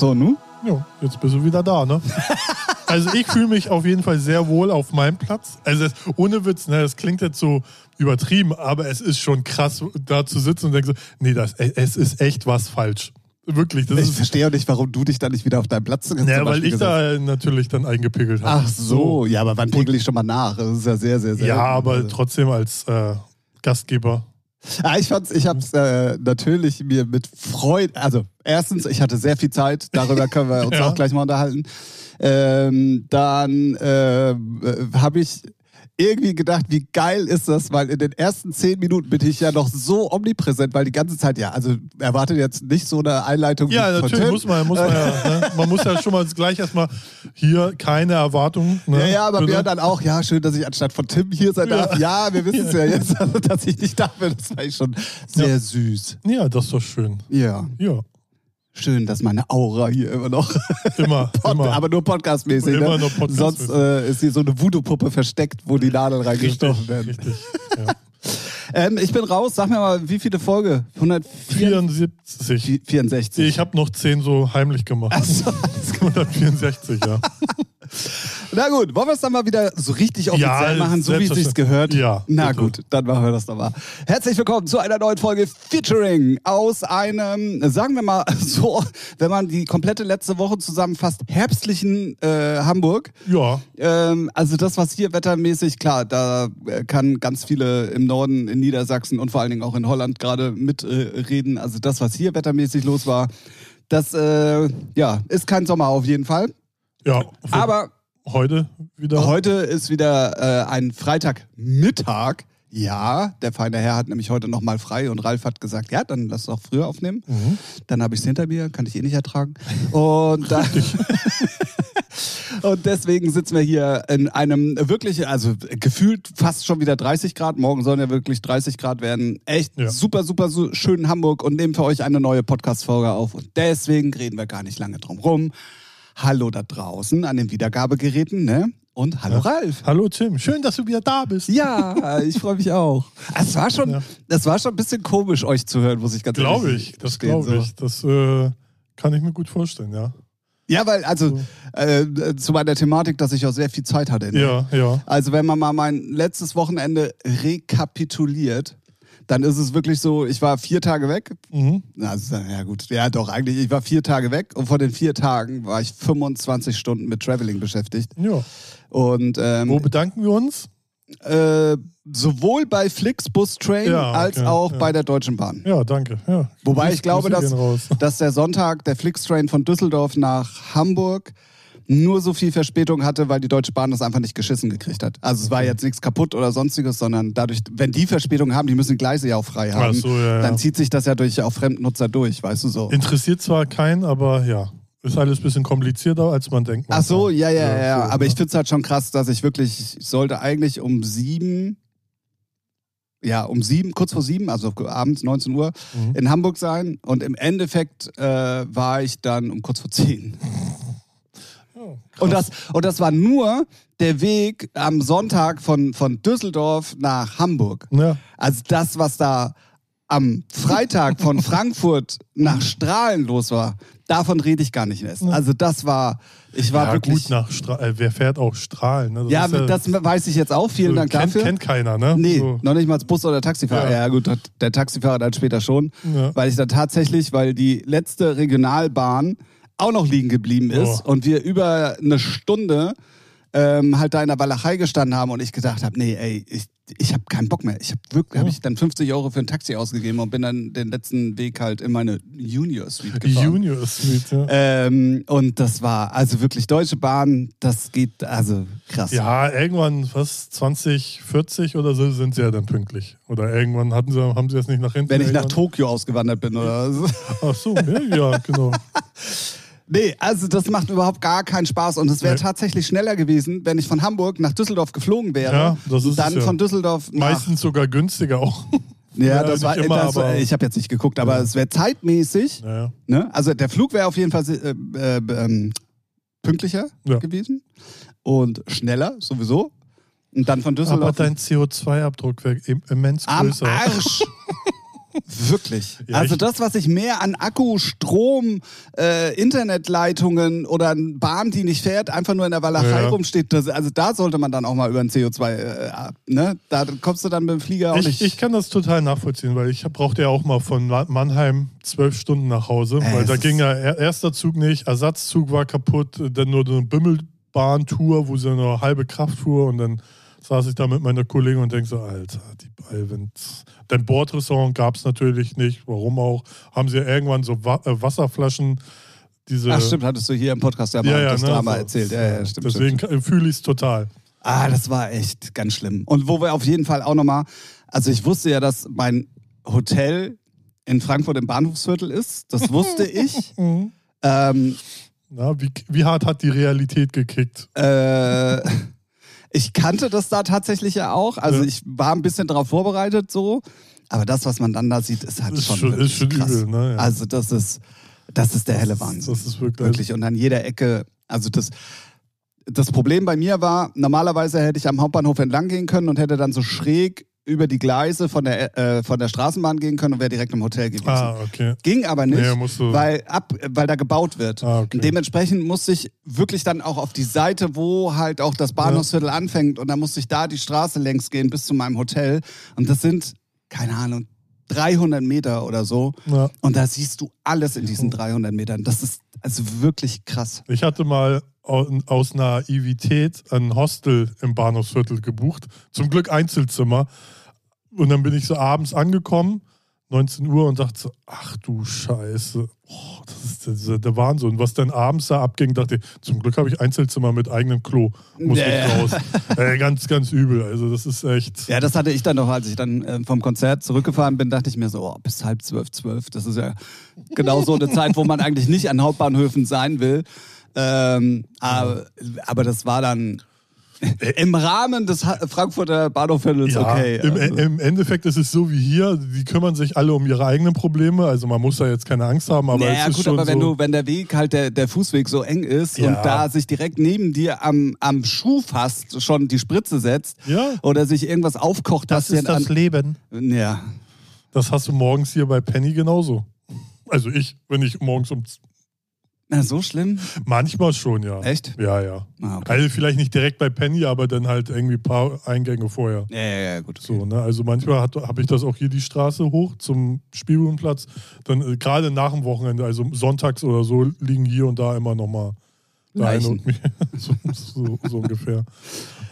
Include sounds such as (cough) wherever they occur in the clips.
So, nu? Ja, jetzt bist du wieder da, ne? (laughs) Also ich fühle mich auf jeden Fall sehr wohl auf meinem Platz. Also es, ohne Witz, ne, das klingt jetzt so übertrieben, aber es ist schon krass, da zu sitzen und denken so, nee, das, es ist echt was falsch. Wirklich. Das Ich verstehe auch nicht, warum du dich dann nicht wieder auf deinen Platz zum ja, weil ich gesetzt da natürlich dann eingepegelt habe. Ach so, ja, aber wann pegel ich schon mal nach? Das ist ja sehr, sehr, sehr. Ja, aber trotzdem als äh, Gastgeber. Ah, ich fand's, ich hab's äh, natürlich mir mit Freude, also erstens, ich hatte sehr viel Zeit, darüber können wir uns (laughs) Ja. auch gleich mal unterhalten. Ähm, dann äh, habe ich irgendwie gedacht, wie geil ist das, weil in den ersten zehn Minuten bin ich ja noch so omnipräsent, weil die ganze Zeit, ja, also erwartet jetzt nicht so eine Einleitung Ja, natürlich Tim. muss man, muss man ja, (laughs) ne? man muss ja schon mal gleich erstmal hier keine Erwartungen. Ne? Ja, ja, aber Bitte. mir dann auch, ja, schön, dass ich anstatt von Tim hier sein Ja. darf. Ja, wir wissen es (laughs) ja jetzt, also, dass ich nicht da bin. Das war ich schon sehr Ja. süß. Ja, das ist doch schön. Ja, Ja, schön, dass meine Aura hier immer noch, immer, (laughs) Pod, immer. aber nur podcastmäßig. Immer ne? nur podcastmäßig. Sonst äh, ist hier so eine Voodoo-Puppe versteckt, wo die Nadeln reingestochen werden. richtig. (laughs) Ja. Ähm, ich bin raus, sag mir mal, wie viele Folge? 164? 74. 64. Ich habe noch 10 so heimlich gemacht. Achso, 164, (laughs) ja. Na gut, wollen wir es dann mal wieder so richtig offiziell Ja, machen, so wie es sich gehört? Ja, Na bitte. gut, dann machen wir das doch mal. Herzlich willkommen zu einer neuen Folge Featuring aus einem, sagen wir mal (laughs) so, wenn man die komplette letzte Woche zusammenfasst, herbstlichen äh, Hamburg. Ja, Ähm, also das, was hier wettermäßig, klar, da äh, kann ganz viele im Norden, in Niedersachsen und vor allen Dingen auch in Holland gerade mitreden. Äh, also das, was hier wettermäßig los war, das äh, ja, ist kein Sommer auf jeden Fall. Ja. Aber heute wieder. Heute ist wieder äh, ein Freitagmittag. Ja, der feine Herr hat nämlich heute nochmal frei und Ralf hat gesagt, ja, dann lass doch früher aufnehmen. Mhm. Dann habe ich es hinter mir, kann ich eh nicht ertragen. Und, dann, (laughs) und deswegen sitzen wir hier in einem wirklich, also gefühlt fast schon wieder 30 Grad. Morgen sollen ja wirklich 30 Grad werden. Echt Ja. super, super so schön Hamburg und nehmen für euch eine neue Podcast-Folge auf. Und deswegen reden wir gar nicht lange drum rum. Hallo da draußen an den Wiedergabegeräten, ne? Und hallo Ralf. Hallo Tim, schön, dass du wieder da bist. Ja, ich freue mich auch. Es war schon, Ja. es war schon ein bisschen komisch, euch zu hören, muss ich ganz Glaube ehrlich ich, das glaube ich. Das äh, kann ich mir gut vorstellen, ja. Ja, weil, also, So. äh, zu meiner Thematik, dass ich auch sehr viel Zeit hatte. Ne? Ja, ja. Also, wenn man mal mein letztes Wochenende rekapituliert, dann ist es wirklich so, ich war vier Tage weg. Mhm. Also, ja gut, ja doch, eigentlich, ich war vier Tage weg und von den vier Tagen war ich 25 Stunden mit Traveling beschäftigt. ja. Und ähm, Wo bedanken wir uns? äh, sowohl bei Flixbus Train Ja, als okay, auch ja. bei der Deutschen Bahn. Ja, danke. Ja. Wobei ich glaube, dass, dass der Sonntag der Flixtrain von Düsseldorf nach Hamburg nur so viel Verspätung hatte, weil die Deutsche Bahn das einfach nicht geschissen gekriegt hat. Also es war jetzt nichts kaputt oder sonstiges, sondern dadurch, wenn die Verspätung haben, die müssen Gleise ja auch frei haben, so, ja, ja. dann zieht sich das ja durch auch Fremdnutzer durch, weißt du so. Interessiert zwar keinen, aber ja. Ist alles ein bisschen komplizierter, als man denkt. Ach so, ja, ja, ja. ja. so, Aber ich finde es halt schon krass, dass ich wirklich, ich sollte eigentlich um sieben, ja, um sieben, kurz vor sieben, also abends 19 Uhr, Mhm. in Hamburg sein. Und im Endeffekt äh, war ich dann um kurz vor zehn. Ja, Und das, und das war nur der Weg am Sonntag von, von Düsseldorf nach Hamburg. Ja, Also das, was da am Freitag von (laughs) Frankfurt nach Strahlen los war, davon rede ich gar nicht mehr. Also das war, ich war ja wirklich... gut, nach Stra äh, wer fährt auch Strahlen? Ne? ja, ist das weiß ich jetzt auch. Vielen so, Dank kennt, dafür. Kennt keiner, ne? Nee, So. noch nicht mal als Bus- oder Taxifahrer. Ja. Ja. gut, der Taxifahrer dann später schon. Ja. Weil ich dann tatsächlich, weil die letzte Regionalbahn auch noch liegen geblieben ist Oh. und wir über eine Stunde ähm, halt da in der Walachei gestanden haben und ich gedacht habe, nee, ey, ich, ich habe keinen Bock mehr. Ich habe wirklich, Ja. habe ich dann 50 Euro für ein Taxi ausgegeben und bin dann den letzten Weg halt in meine Junior Suite gefahren. Junior Suite, ja. Ähm, und das war also wirklich Deutsche Bahn, das geht also krass. Ja, irgendwann, was, 2040 oder so sind sie ja dann pünktlich. Oder irgendwann hatten sie, haben sie das nicht nach hinten. Wenn ich nach irgendwann- Tokio ausgewandert bin oder so. Ach so, ja, ja genau. (laughs) Nee, also das macht überhaupt gar keinen Spaß und es wäre Nee. tatsächlich schneller gewesen, wenn ich von Hamburg nach Düsseldorf geflogen wäre. Ja, das ist dann ja. von Düsseldorf nach. Meistens sogar günstiger auch. ja, Ja, das war. immer, das, aber- ich habe jetzt nicht geguckt, aber Ja. es wäre zeitmäßig. Ne? Also der Flug wäre auf jeden Fall äh, äh, ähm, pünktlicher gewesen und schneller sowieso. Und dann von Aber Düsseldorf dein CO2-Abdruck wäre im- immens am größer. Arsch. (laughs) Wirklich. Ja, also das, was ich mehr an Akku, Strom, äh, Internetleitungen oder Bahn, die nicht fährt, einfach nur in der Walachei Ja. rumsteht, das, also da sollte man dann auch mal über ein CO2, äh, ab, ne? Da kommst du dann mit dem Flieger auch Ich, nicht. ich kann das total nachvollziehen, weil ich brauchte ja auch mal von Ma- Mannheim zwölf Stunden nach Hause, Ey, weil es da ging ja er- erster Zug nicht, Ersatzzug war kaputt, dann nur eine Bimmelbahntour, wo sie nur halbe Kraft fuhr und dann saß ich da mit meiner Kollegin und denk so, Alter, die Ballwind. Denn Bordrestaurant gab es natürlich nicht, warum auch, haben sie ja irgendwann so Wa äh, Wasserflaschen, diese... Ach stimmt, hattest du hier im Podcast ja mal das ne, Drama so- erzählt. Ja, ja, stimmt, Deswegen stimmt. fühle ich es total. Ah, das war echt ganz schlimm. Und wo wir auf jeden Fall auch nochmal, also ich wusste ja, dass mein Hotel in Frankfurt im Bahnhofsviertel ist. Das wusste (laughs) ich. ähm, Na, wie, wie hart hat die Realität gekickt? äh, ich kannte das da tatsächlich ja auch. Also Ja. ich war ein bisschen darauf vorbereitet so. Aber das, was man dann da sieht, ist halt Ist schon, schon- ist schon krass. übel, ne? Ja. Also das ist, das ist der helle Wahnsinn. Das ist wirklich, Wirklich. Und an jeder Ecke, also das, das Problem bei mir war, normalerweise hätte ich am Hauptbahnhof entlang gehen können und hätte dann so schräg über die Gleise von der, äh, von der Straßenbahn gehen können und wäre direkt im Hotel gewesen. Ah, okay. Ging aber nicht, Nee, weil, ab, weil da gebaut wird. Ah, okay. Dementsprechend musste ich wirklich dann auch auf die Seite, wo halt auch das Bahnhofsviertel anfängt und dann musste ich da die Straße längs gehen bis zu meinem Hotel. Und das sind, keine Ahnung, 300 Meter oder so. Ja. Und da siehst du alles in diesen 300 Metern. Das ist also wirklich krass. Ich hatte mal au- aus Naivität ein Hostel im Bahnhofsviertel gebucht. Zum Glück Einzelzimmer. Und dann bin ich so abends angekommen, 19 Uhr, und dachte so, ach du Scheiße. Oh, das ist der, der Wahnsinn. Was dann abends da abging, dachte ich, zum Glück habe ich Einzelzimmer mit eigenem Klo. Muss Ja, ich raus. (laughs) äh, ganz, ganz übel. Also das ist echt. Ja, das hatte ich dann noch, als ich dann äh, vom Konzert zurückgefahren bin, dachte ich mir so, oh, bis halb zwölf, zwölf, das ist ja genau so eine Zeit, wo man eigentlich nicht an Hauptbahnhöfen sein will. Ähm, aber, aber das war dann im Rahmen des Ha- Frankfurter Bahnhofviertels Ja, okay. im, also. im Endeffekt ist es so wie hier, die kümmern sich alle um ihre eigenen Probleme, also man muss da jetzt keine Angst haben, aber naja, es ist gut, schon aber wenn so, du, wenn der Weg halt der, der Fußweg so eng ist Ja. und da sich direkt neben dir am, am Schuh fast schon die Spritze setzt Ja. oder sich irgendwas aufkocht, das ist das Leben. ja, Das hast du morgens hier bei Penny genauso. Also ich, wenn ich morgens um... na, so schlimm? Manchmal schon, ja. Echt? Ja, ja. Ah, okay. Also vielleicht nicht direkt bei Penny, aber dann halt irgendwie ein paar Eingänge vorher. Ja, ja, ja, gut. So, ne? Also manchmal habe ich das auch hier die Straße hoch zum Spielbodenplatz. Dann äh, gerade nach dem Wochenende, also sonntags oder so, liegen hier und da immer nochmal Leichen. und mir. (laughs) so, so, so ungefähr.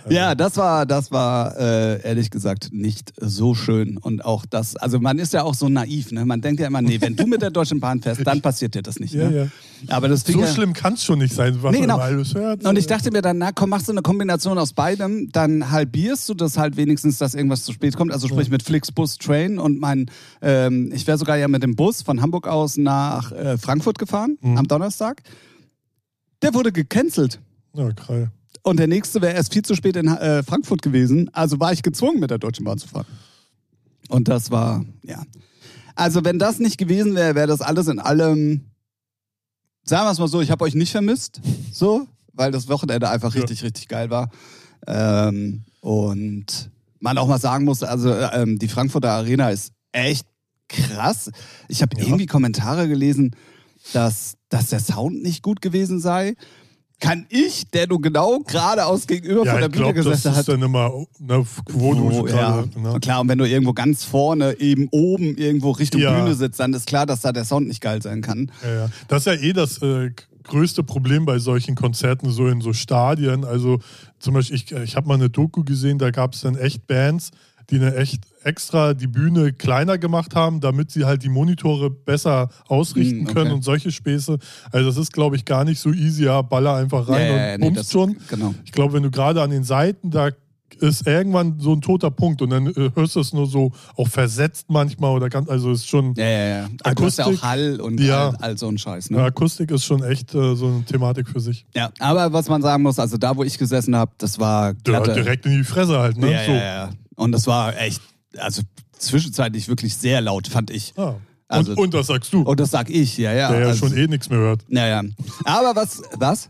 Ja, das war, das war äh, ehrlich gesagt nicht so schön. Und auch das, also man ist ja auch so naiv, ne? Man denkt ja immer, nee, wenn du mit der Deutschen Bahn fährst, dann passiert dir das nicht. Ja, Ne? ja. Aber das So ja, schlimm kann es schon nicht sein, was Nee, genau. man alles hört. Und ich dachte mir dann, na komm, machst du eine Kombination aus beidem, dann halbierst du das halt wenigstens, dass irgendwas zu spät kommt. Also sprich mit Flixbus Train und mein, ähm, ich wäre sogar ja mit dem Bus von Hamburg aus nach äh, Frankfurt gefahren Mhm. am Donnerstag. Der wurde gecancelt. Ja, geil. Und der nächste wäre erst viel zu spät in äh, Frankfurt gewesen. Also war ich gezwungen, mit der Deutschen Bahn zu fahren. Und das war, ja. Also wenn das nicht gewesen wäre, wäre das alles in allem, sagen wir es mal so, ich habe euch nicht vermisst, so, weil das Wochenende einfach Ja. richtig, richtig geil war. Ähm, und man auch mal sagen muss, also ähm, die Frankfurter Arena ist echt krass. Ich habe Ja. irgendwie Kommentare gelesen, dass, dass der Sound nicht gut gewesen sei. Kann ich, der du genau geradeaus gegenüber Ja, von der Bühne glaube, das gesessen ist hat, dann immer, ne, du wo, ja. ne? Klar, und wenn du irgendwo ganz vorne, eben oben, irgendwo Richtung Ja. Bühne sitzt, dann ist klar, dass da der Sound nicht geil sein kann. Ja, ja. Das ist ja eh das äh, größte Problem bei solchen Konzerten, so in so Stadien. Also zum Beispiel, ich, ich habe mal eine Doku gesehen, da gab es dann echt Bands, die eine echt extra die Bühne kleiner gemacht haben, damit sie halt die Monitore besser ausrichten Hm, okay. können und solche Späße. Also das ist, glaube ich, gar nicht so easy, ja, baller einfach rein Ja, ja, ja, und nee, bummst schon. Genau. Ich glaube, wenn du gerade an den Seiten, da ist irgendwann so ein toter Punkt und dann äh, hörst du es nur so auch versetzt manchmal oder ganz, also ist schon, Ja, ja, ja. Du hast ja auch Akustik, Hall und ja. all, all so ein Scheiß. ja, Ne? Akustik ist schon echt äh, so eine Thematik für sich. Ja. Aber was man sagen muss, also da, wo ich gesessen habe, das war Ja, direkt in die Fresse halt, ne? ja, so. ja, ja. Und das war echt, also zwischenzeitlich wirklich sehr laut, fand ich. Ah. Also- und, und das sagst du, Und das sag ich, ja, ja. der ja also, schon eh nichts mehr hört. Ja, ja. Aber was, was?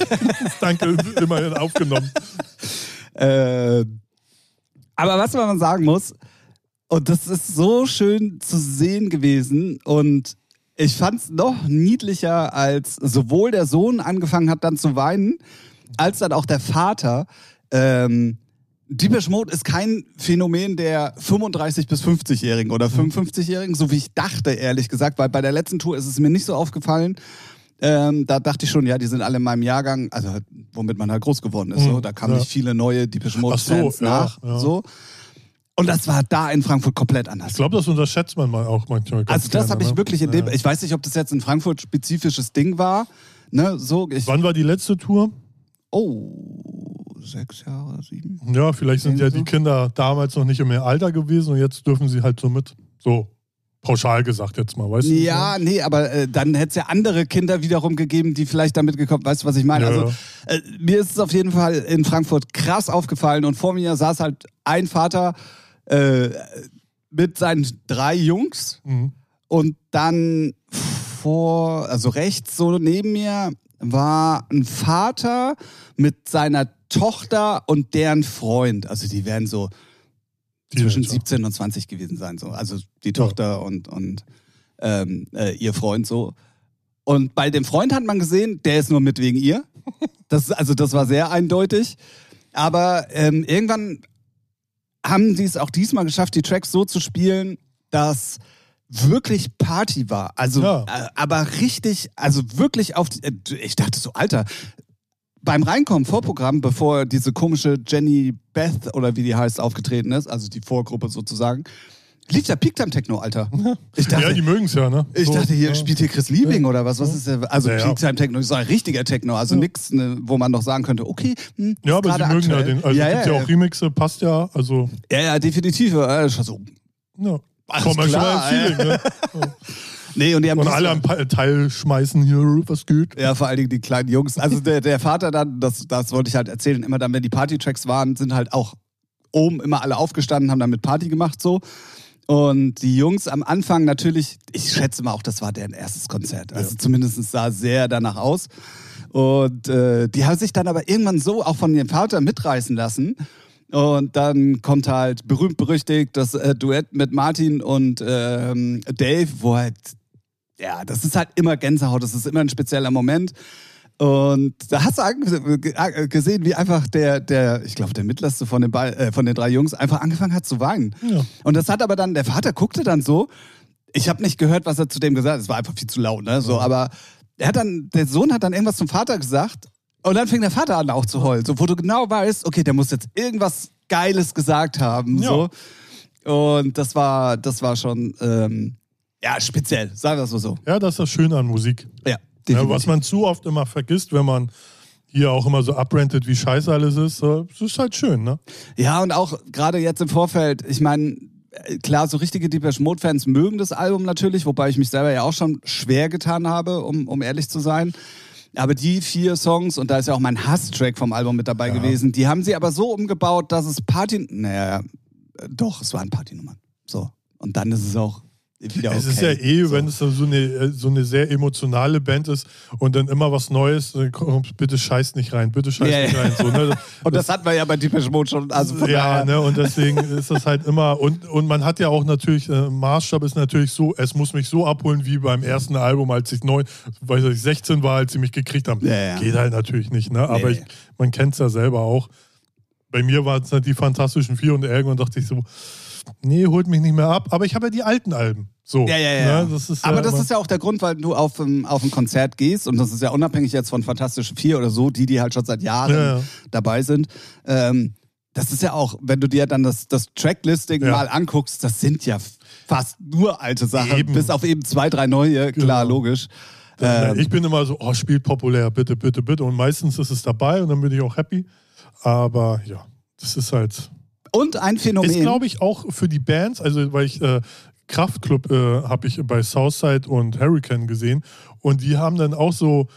(laughs) Danke, immerhin aufgenommen. Äh, aber was man sagen muss, Und das ist so schön zu sehen gewesen. Und ich fand es noch niedlicher, als sowohl der Sohn angefangen hat, dann zu weinen, als dann auch der Vater. Ähm, Deepish Mode ist kein Phänomen der 35- bis 50-Jährigen oder 55-Jährigen, so wie ich dachte, ehrlich gesagt, weil bei der letzten Tour ist es mir nicht so aufgefallen. Ähm, da dachte ich schon, ja, die sind alle in meinem Jahrgang, also womit man halt groß geworden ist. Mhm, so. Da kamen ja. nicht viele neue Deepish Mode Ach so, ja, nach. ja. So. Und das war da in Frankfurt komplett Ich anders. glaube, das unterschätzt man mal auch manchmal. Also das habe ich ne? wirklich in dem, ich weiß nicht, ob das jetzt in Frankfurt spezifisches Ding war. Ne, so, ich, Wann war die letzte Tour? oh, sechs Jahre, sieben. Ja, vielleicht sind ja Irgendwie die so. Kinder damals noch nicht im Alter gewesen und jetzt dürfen sie halt so mit. So pauschal gesagt jetzt mal, weißt du? Ja, nee, aber äh, dann hätte es ja andere Kinder wiederum gegeben, die vielleicht damit gekommen, weißt du, was ich meine? Ja, Also äh, mir ist es auf jeden Fall in Frankfurt krass aufgefallen und vor mir saß halt ein Vater äh, mit seinen drei Jungs Mhm. und dann vor, also rechts so neben mir war ein Vater mit seiner Tochter und deren Freund. Also die werden so zwischen Teenager. 17 und 20 gewesen sein. So. Also die Tochter und, und ähm, äh, ihr Freund so. Und bei dem Freund hat man gesehen, der ist nur mit wegen ihr. (laughs) Das, also das war sehr eindeutig. Aber ähm, irgendwann haben sie es auch diesmal geschafft, die Tracks so zu spielen, dass wirklich Party war. Also, Ja. äh, aber richtig, also wirklich auf, die, äh, ich dachte so, Alter, beim Reinkommen, Vorprogramm, bevor diese komische Jenny Beth oder wie die heißt, aufgetreten ist, also die Vorgruppe sozusagen, lief der Peak Time Techno, Alter. (laughs) Ich dachte, ja, die mögen es ja, ne? ich So, dachte, hier ja. spielt hier Chris Liebing oder was? Was ist der? Also Ja, ja. Peak Time Techno ist ein richtiger Techno, also Ja. nix, ne, wo man noch sagen könnte, okay, hm, Ja, aber sie mögen ja den. Also ja, es gibt ja, ja, auch Remixe, passt ja. Also, ja, ja, definitiv. Äh, schon so. ja. Alles schon klar, Feeling, ne? (laughs) Nee, und die haben Und alle am Teil schmeißen hier, was geht. Ja, vor allen Dingen die kleinen Jungs. Also der, der Vater dann, das, das wollte ich halt erzählen, immer dann, wenn die Party-Tracks waren, sind halt auch oben immer alle aufgestanden, haben damit Party gemacht so. Und die Jungs am Anfang natürlich, ich schätze mal auch, das war deren erstes Konzert. Also zumindest sah sehr danach aus. Und äh, die haben sich dann aber irgendwann so auch von ihrem Vater mitreißen lassen. Und dann kommt halt berühmt berüchtigt das äh, Duett mit Martin und ähm, Dave, wo halt ja, das ist halt immer Gänsehaut, das ist immer ein spezieller Moment. Und da hast du ange- ge- gesehen, wie einfach der, der ich glaube, der mittlerste von den, äh, von den drei Jungs einfach angefangen hat zu weinen. Ja. Und das hat aber dann, der Vater guckte dann so, ich habe nicht gehört, was er zu dem gesagt hat, es war einfach viel zu laut, ne? So, aber er hat dann, der Sohn hat dann irgendwas zum Vater gesagt und dann fing der Vater an auch zu heulen, so, wo du genau weißt, okay, der muss jetzt irgendwas Geiles gesagt haben, Ja. so. Und das war, das war schon, ähm, ja, speziell, sagen wir es mal so. Ja, das ist das Schöne an Musik. Ja, Ja, was man zu oft immer vergisst, wenn man hier auch immer so abrentet, wie scheiße alles ist, es ist halt schön, ne? Ja, und auch gerade jetzt im Vorfeld, ich meine, klar, so richtige Depeche Mode-Fans mögen das Album natürlich, wobei ich mich selber ja auch schon schwer getan habe, um, um ehrlich zu sein. Aber die vier Songs, und da ist ja auch mein Hass-Track vom Album mit dabei Ja. gewesen, die haben sie aber so umgebaut, dass es Party... Naja, doch, es waren Partynummern. So. Und dann ist es auch wieder okay. Es ist ja eh, so. wenn es so eine, äh, so eine sehr emotionale Band ist und dann immer was Neues, dann kommt, bitte scheiß nicht rein, bitte scheiß Ja, nicht rein. So, ne? (laughs) Und das hatten wir ja bei Depeche Mode schon. Also ja, ne, und deswegen ist das halt immer, und, und man hat ja auch natürlich, äh, Maßstab ist natürlich so, es muss mich so abholen wie beim ersten Album, als ich neu, weiß ich, 16 war, als sie mich gekriegt haben. Ja. Geht halt natürlich nicht, ne? Aber ich, man kennt es ja selber auch. Bei mir waren es halt die Fantastischen Vier und irgendwann dachte ich so, nee, holt mich nicht mehr ab. Aber ich habe ja die alten Alben. So, Ja, ja, ja. Ne? Das ist Aber ja das ist ja auch der Grund, weil du auf, ein- auf ein Konzert gehst und das ist ja unabhängig jetzt von Fantastischen Vier oder so, die, die halt schon seit Jahren Ja, ja. dabei sind. Ähm, das ist ja auch, wenn du dir dann das, das Tracklisting mal anguckst, das sind ja fast nur alte Sachen, Eben. bis auf eben zwei, drei neue, klar, Genau. logisch. Ähm, ich bin immer so, oh, spielt populär, bitte, bitte, bitte. Und meistens ist es dabei und dann bin ich auch happy. Aber ja, das ist halt. und ein Phänomen. Ist, glaube ich, auch für die Bands, also weil ich äh, Kraftclub äh, habe ich bei Southside und Hurricane gesehen und die haben dann auch so,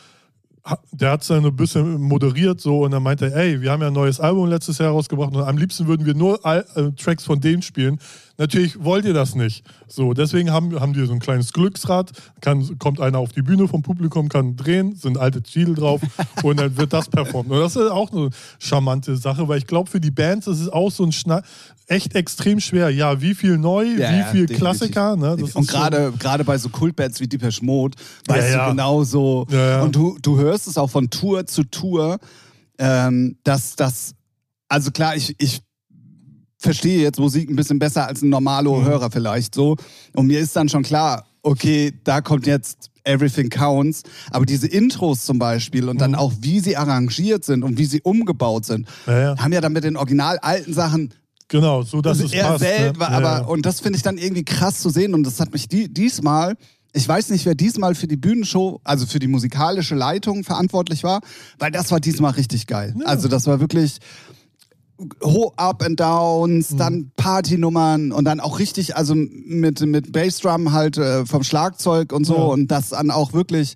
der hat es dann ein bisschen moderiert so und dann meinte er, ey, wir haben ja ein neues Album letztes Jahr rausgebracht und am liebsten würden wir nur Al äh, Tracks von denen spielen. Natürlich wollt ihr das nicht. So, deswegen haben, haben die so ein kleines Glücksrad, kann, kommt einer auf die Bühne vom Publikum, kann drehen, sind alte Titel drauf (laughs) und dann wird das performt. Und das ist auch eine charmante Sache, weil ich glaube, für die Bands ist es auch so ein Schna echt extrem schwer. Ja, wie viel neu, Ja, wie viel definitiv. Klassiker. Ne? Und gerade gerade bei so Kultbands wie Deepesh Mode weißt Ja, ja. du genau so. Und du, du hörst es auch von Tour zu Tour, ähm, dass das, also klar, ich, ich verstehe jetzt Musik ein bisschen besser als ein normaler Mhm. Hörer vielleicht so. Und mir ist dann schon klar, okay, da kommt jetzt Everything Counts. Aber diese Intros zum Beispiel und dann Mhm. auch, wie sie arrangiert sind und wie sie umgebaut sind, Ja, ja. haben ja dann mit den original alten Sachen Genau, so dass es eher passt. selten, ne? aber ja, ja. und das finde ich dann irgendwie krass zu sehen und das hat mich die, diesmal, ich weiß nicht, wer diesmal für die Bühnenshow, also für die musikalische Leitung verantwortlich war, weil das war diesmal richtig geil. Also das war wirklich ho Up and Downs, Mhm. dann Partynummern und dann auch richtig, also mit, mit Bassdrum halt äh, vom Schlagzeug und so Ja. und das dann auch wirklich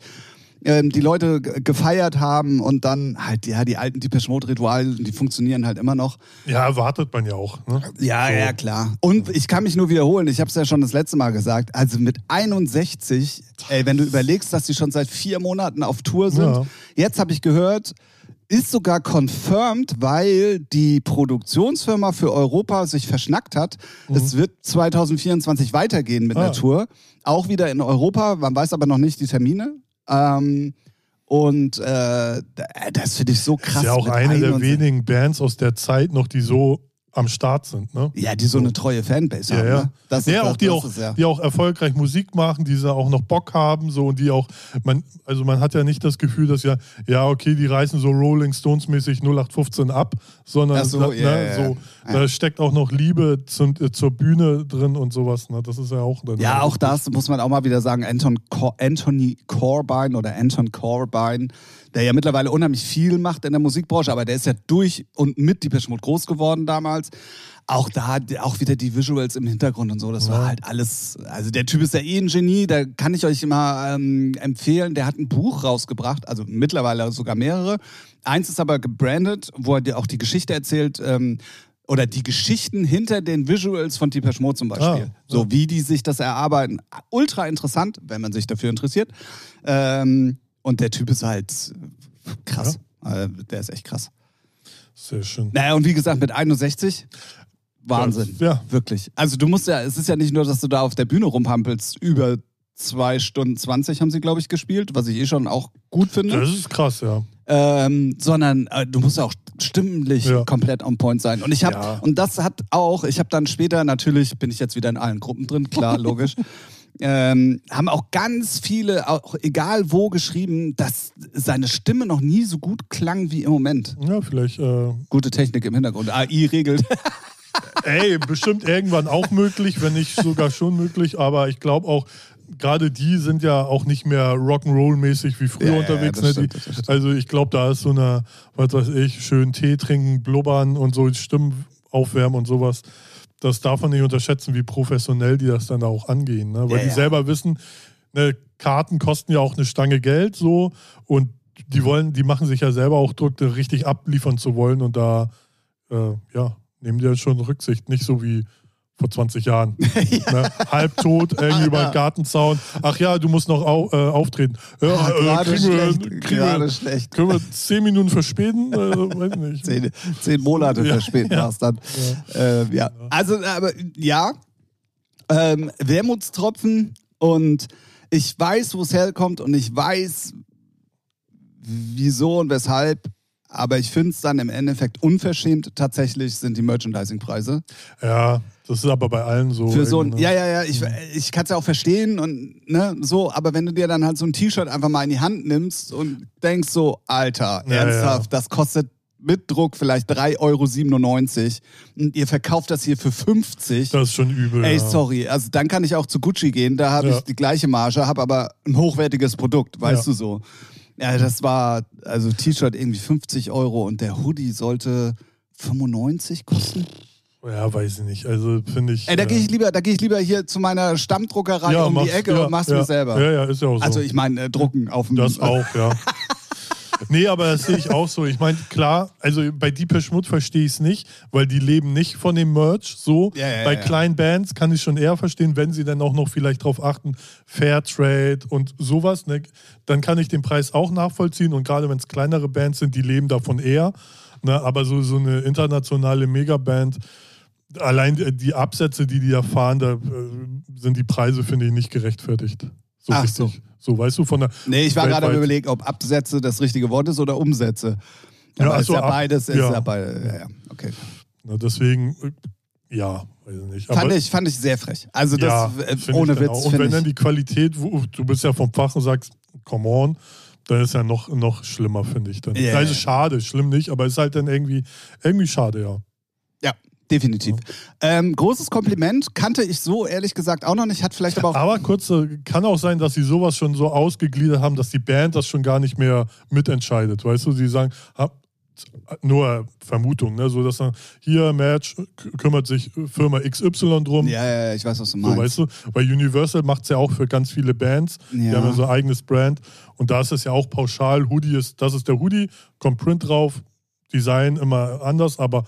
ähm, die Leute gefeiert haben und dann halt, ja, die alten Depeche Mode Rituale, die funktionieren halt immer noch. ja, erwartet man ja auch. Ne? Ja, So. ja, klar. Und ich kann mich nur wiederholen, ich habe es ja schon das letzte Mal gesagt, also mit 61, ey, wenn du überlegst, dass die schon seit vier Monaten auf Tour sind, Ja. jetzt habe ich gehört, ist sogar confirmed, weil die Produktionsfirma für Europa sich verschnackt hat. Es wird 2024 weitergehen mit Mhm. Ah. der Tour. Auch wieder in Europa, man weiß aber noch nicht die Termine. Ähm, und äh, das finde ich so krass. ist ja auch eine der 61. wenigen Bands aus der Zeit noch, die so am Start sind. Ne? Ja, die so eine treue Fanbase Ja, haben. ja. Ne? Das ja, das- auch die das auch, ist ja- die auch erfolgreich Musik machen, die sie auch noch Bock haben, so und die auch, man, also man hat ja nicht das Gefühl, dass ja, ja, okay, die reißen so Rolling Stones mäßig 0815 ab, sondern so, da, ja, ne, ja, so, ja. da steckt auch noch Liebe zum, äh, zur Bühne drin und sowas. Ne? Das ist ja auch dann Ja, auch das muss man auch mal wieder sagen. Anton Cor Anthony Corbijn oder Anton Corbijn, der ja mittlerweile unheimlich viel macht in der Musikbranche, aber der ist ja durch und mit Depeche Mode groß geworden damals. Auch da, auch wieder die Visuals im Hintergrund und so, das war halt alles, also der Typ ist ja eh ein Genie, da kann ich euch immer ähm, empfehlen, der hat ein Buch rausgebracht, also mittlerweile sogar mehrere. Eins ist aber gebrandet, wo er dir auch die Geschichte erzählt, ähm, oder die Geschichten hinter den Visuals von Depeche Mode zum Beispiel. Ah, so wie die sich das erarbeiten. Ultra interessant, wenn man sich dafür interessiert. Ähm, und der Typ ist halt krass. Äh, der ist echt krass. Sehr schön. Naja, und wie gesagt, mit 61, Wahnsinn. Ja. Wirklich. Also du musst ja, es ist ja nicht nur, dass du da auf der Bühne rumhampelst, über zwei Stunden 20 haben sie, glaube ich, gespielt, was ich eh schon auch gut finde. Das ist krass, ja. ähm, sondern äh, du musst ja auch stimmlich Ja. komplett on point sein. Und ich habe Ja. und das hat auch, ich habe dann später natürlich bin ich jetzt wieder in allen Gruppen drin, klar, (laughs) logisch. Ähm, haben auch ganz viele, auch egal wo, geschrieben, dass seine Stimme noch nie so gut klang wie im Moment. Ja, vielleicht, äh, Gute Technik im Hintergrund. AI regelt. ey, bestimmt irgendwann auch möglich, wenn nicht sogar schon möglich, aber ich glaube auch, gerade die sind ja auch nicht mehr Rock'n'Roll-mäßig wie früher Ja, ja, unterwegs. das ne? die, also ich glaube, da ist so eine, was weiß ich, schön Tee trinken, blubbern und so Stimmen aufwärmen und sowas. Das darf man nicht unterschätzen, wie professionell die das dann auch angehen. Ne? Weil Ja, die ja. selber wissen, ne, Karten kosten ja auch eine Stange Geld so und die wollen, die machen sich ja selber auch Druck, richtig abliefern zu wollen und da äh, ja, nehmen die ja schon Rücksicht, nicht so wie vor 20 Jahren. (laughs) ne? Halbtot, irgendwie über den Gartenzaun. Ach ja, du musst noch au, äh, auftreten. Ja, Ah, äh, gerade kriegen wir, schlecht, kriegen gerade wir, schlecht. können wir zehn Minuten verspäten? Äh. (laughs) Zehn, zehn Monate Ja, verspätet war es dann. Ja. Äh, ja. Also, aber ja, ähm, Wermutstropfen und ich weiß, wo es herkommt und ich weiß, wieso und weshalb. Aber ich finde es dann im Endeffekt unverschämt. Tatsächlich sind die Merchandising-Preise. Ja, das ist aber bei allen so. Für so ein, irgendwie, ja, ne? ja, ja, ich, ich kann es ja auch verstehen und ne, so, aber wenn du dir dann halt so ein T-Shirt einfach mal in die Hand nimmst und denkst so, Alter, Ja, ernsthaft, das kostet mit Druck vielleicht 3,97 Euro und ihr verkauft das hier für 50. Das ist schon übel. Ey, ja. sorry, also dann kann ich auch zu Gucci gehen, da habe Ja. ich die gleiche Marge, habe aber ein hochwertiges Produkt, weißt Ja. du so. Ja, das war, also T-Shirt irgendwie 50 Euro und der Hoodie sollte 95 kosten. Ja, weiß ich nicht. Also finde ich. Ey, da äh, gehe ich lieber, da gehe ich lieber hier zu meiner Stammdruckerei um die Ecke ja, und mach's ja, mir selber. Ja, ja, ist ja auch so. Also ich meine, äh, drucken auf dem Das auch, ja. (laughs) Nee, aber das sehe ich auch so. Ich meine, klar, also bei Deepesh Mode verstehe ich es nicht, weil die leben nicht von dem Merch. So, Ja, ja, bei ja. kleinen Bands kann ich schon eher verstehen, wenn sie dann auch noch vielleicht drauf achten, Fairtrade und sowas, ne, dann kann ich den Preis auch nachvollziehen. Und gerade wenn es kleinere Bands sind, die leben davon eher. Ne, aber so, so eine internationale Megaband, allein die- die Absätze, die die erfahren, da äh, sind die Preise, finde ich, nicht gerechtfertigt. So Ach richtig. So. weißt du, von der. Nee, ich war gerade am überlegen, ob Absätze das richtige Wort ist oder Umsätze. Ja, Aber ach ist so, ja ab- beides, ist ja. ja beide, ja, ja, okay. Na, deswegen, äh, ja, weiß ich nicht. Fand ich, fand ich sehr frech. Also das, ja, äh, ohne dann Witz, auch. Und wenn dann die Qualität, wo, du bist ja vom Fach und sagst, come on, dann ist ja noch, noch schlimmer, finde ich dann. Ja, also ja. schade, schlimm nicht, aber ist halt dann irgendwie, irgendwie schade, ja. Ja, definitiv. Ähm, großes Kompliment, kannte ich so ehrlich gesagt auch noch nicht, hat vielleicht aber auch Aber kurz, äh, kann auch sein, dass sie sowas schon so ausgegliedert haben, dass die Band das schon gar nicht mehr mitentscheidet. Weißt du, sie sagen, nur Vermutung, ne? so dass dann hier Match kümmert sich Firma XY drum. Ja, ja, ja, ich weiß, was du So, meinst. weißt du, weil Universal macht es ja auch für ganz viele Bands. Die Ja. haben ja so ein eigenes Brand. Und da ist es ja auch pauschal. Hoodie ist, das ist der Hoodie, kommt Print drauf, Design immer anders, aber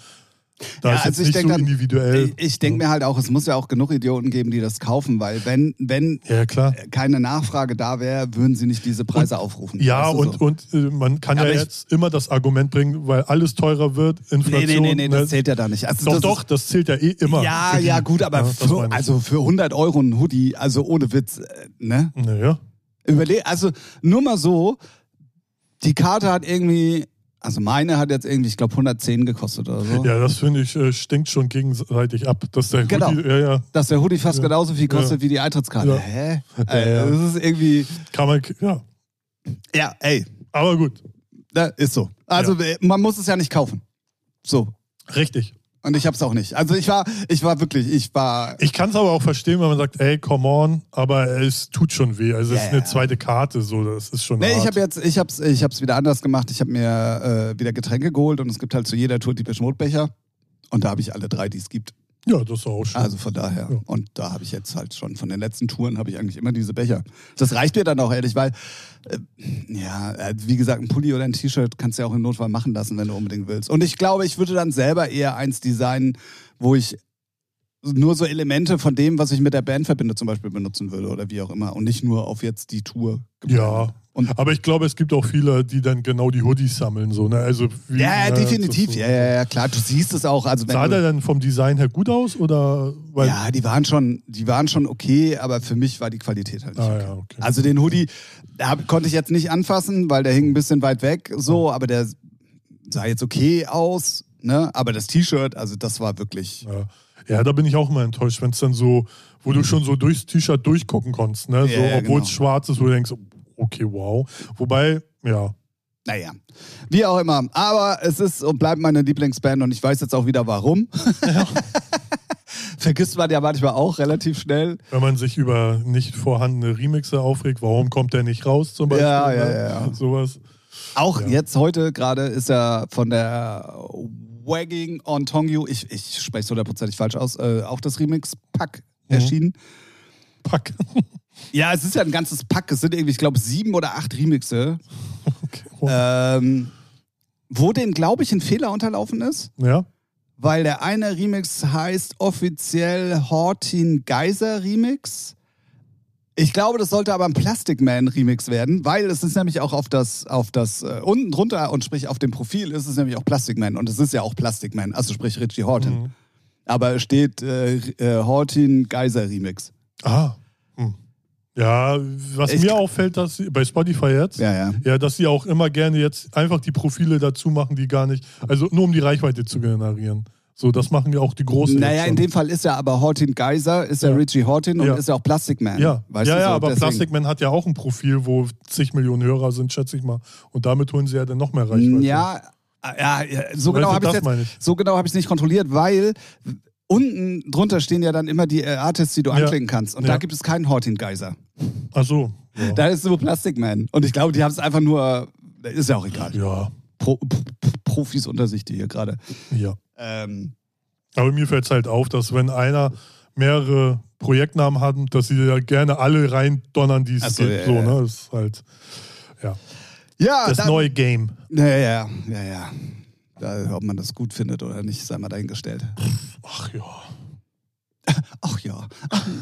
da Ja, ist also ich nicht denk so individuell. Ich, ich denke mir halt auch, es muss ja auch genug Idioten geben, die das kaufen, weil wenn, wenn ja, keine Nachfrage da wäre, würden sie nicht diese Preise aufrufen. Ja, Weißt du und, so? und äh, man kann ja, ich- jetzt immer das Argument bringen, weil alles teurer wird, Nee, Inflation. nee, nee, nee, das ne? zählt ja da nicht. Also Doch, das doch, das zählt ja eh immer. Ist, ja, ja, gut, aber Ja, das für, ich. also für 100 Euro ein Hoodie, also ohne Witz, äh, ne? Naja. Überleg, also nur mal so, die Karte hat irgendwie, also meine hat jetzt irgendwie, ich glaube, 110 gekostet oder so. Ja, das finde ich, äh, stinkt schon gegenseitig ab. Dass der Genau. Hoodie, ja, ja, Dass der Hoodie fast Ja. genauso viel kostet wie die Eintrittskarte. Ja. Hä? (laughs) Äh. Das ist irgendwie, kann man, ja, ja, ey, aber gut, ist so. Also äh, man muss es ja nicht kaufen. So. richtig. Und ich hab's auch nicht. Also ich war, ich war wirklich, ich war. Ich kann es aber auch verstehen, wenn man sagt, ey, come on, aber es tut schon weh. Also es Ja, ist eine zweite Karte, so, das ist schon Nee, ich hart. habe jetzt, ich hab's, ich hab's wieder anders gemacht. Ich habe mir äh, wieder Getränke geholt und es gibt halt zu jeder Tour die Becher. Und da habe ich alle drei, die es gibt. Ja, das ist auch schön. Also von daher. Ja. Und da habe ich jetzt halt schon von den letzten Touren habe ich eigentlich immer diese Becher. Das reicht mir dann auch ehrlich, weil äh, ja, äh, wie gesagt, ein Pulli oder ein T-Shirt kannst du ja auch im Notfall machen lassen, wenn du unbedingt willst. Und ich glaube, ich würde dann selber eher eins designen, wo ich nur so Elemente von dem, was ich mit der Band verbinde, zum Beispiel benutzen würde oder wie auch immer. Und nicht nur auf jetzt die Tour. ja. Und Aber ich glaube, es gibt auch viele, die dann genau die Hoodies sammeln. So, ne? also, wie, ja, ja, ne, definitiv. so- Ja, ja, klar. Du siehst es auch. Also Sah der dann vom Design her gut aus? Oder? Weil, ja, die waren schon, die waren schon okay, aber für mich war die Qualität halt nicht. ah, okay. ja, okay. Also den Hoodie da hab, konnte ich jetzt nicht anfassen, weil der hing ein bisschen weit weg, so, aber der sah jetzt okay aus, ne? Aber das T-Shirt, also das war wirklich. Ja. ja, da bin ich auch immer enttäuscht, wenn es dann so, wo du schon so durchs T-Shirt durchgucken konntest, ne? so, obwohl es genau. schwarz ist, wo du denkst, okay, wow. Wobei, ja, Naja, wie auch immer. Aber es ist und bleibt meine Lieblingsband und ich weiß jetzt auch wieder warum. (laughs) Vergisst man ja manchmal auch relativ schnell. wenn man sich über nicht vorhandene Remixe aufregt, warum kommt der nicht raus zum Beispiel? Ja, ja, ne? ja, ja. Sowas. Auch Ja. jetzt heute gerade ist er von der Wagging on Tongyu, ich, ich spreche es hundertprozentig falsch aus, äh, auch das Remix-Pack Mhm. erschienen. Pack. (laughs) Ja, es ist ja ein ganzes Pack. Es sind irgendwie, ich glaube, sieben oder acht Remixe. Okay. wow. Ähm, wo denen, glaube ich, ein Fehler unterlaufen ist, ja, weil der eine Remix heißt offiziell Hortin Geiser Remix. Ich glaube, das sollte aber ein Plastic Man Remix werden, weil es ist nämlich auch auf das, auf das äh, unten drunter und sprich auf dem Profil ist es nämlich auch Plastic Man und es ist ja auch Plastic Man, also sprich Richie Horton. Mhm. Aber es steht äh, äh, Hortin Geiser Remix. Ah. Ja, was Ich- mir auffällt, dass sie, bei Spotify jetzt, Ja, ja. ja, dass sie auch immer gerne jetzt einfach die Profile dazu machen, die gar nicht, also nur um die Reichweite zu generieren. So, das machen ja auch die großen. Naja, in dem Fall ist ja aber Hortin Geiser, ist ja, Ja. Richie Hortin und Ja. ist ja auch Plastic Man. Ja, ja, ja so, aber deswegen- Plastic Man hat ja auch ein Profil, wo zig Millionen Hörer sind, schätze ich mal. Und damit holen sie ja dann noch mehr Reichweite. Ja, ja, so genau habe ich ich. so genau habe ich nicht kontrolliert, weil unten drunter stehen ja dann immer die äh, Artists, die du Ja. anklicken kannst. Und da Ja. gibt es keinen Hortin Geiser. Ach so. Ja. Da ist nur Plastic Man. Und ich glaube, die haben es einfach nur. Ist ja auch egal. ja, Pro, Profis unter sich, die hier gerade. ja. Ähm, Aber mir fällt es halt auf, dass wenn einer mehrere Projektnamen hat, dass sie ja gerne alle reindonnern, die es so, gibt. so, ne? Das ist halt, ja. Ja, Das dann- neue Game. Ja, ja, ja, ja. Da, ob man das gut findet oder nicht, sei mal dahingestellt. Ach ja, (laughs) Ach ja,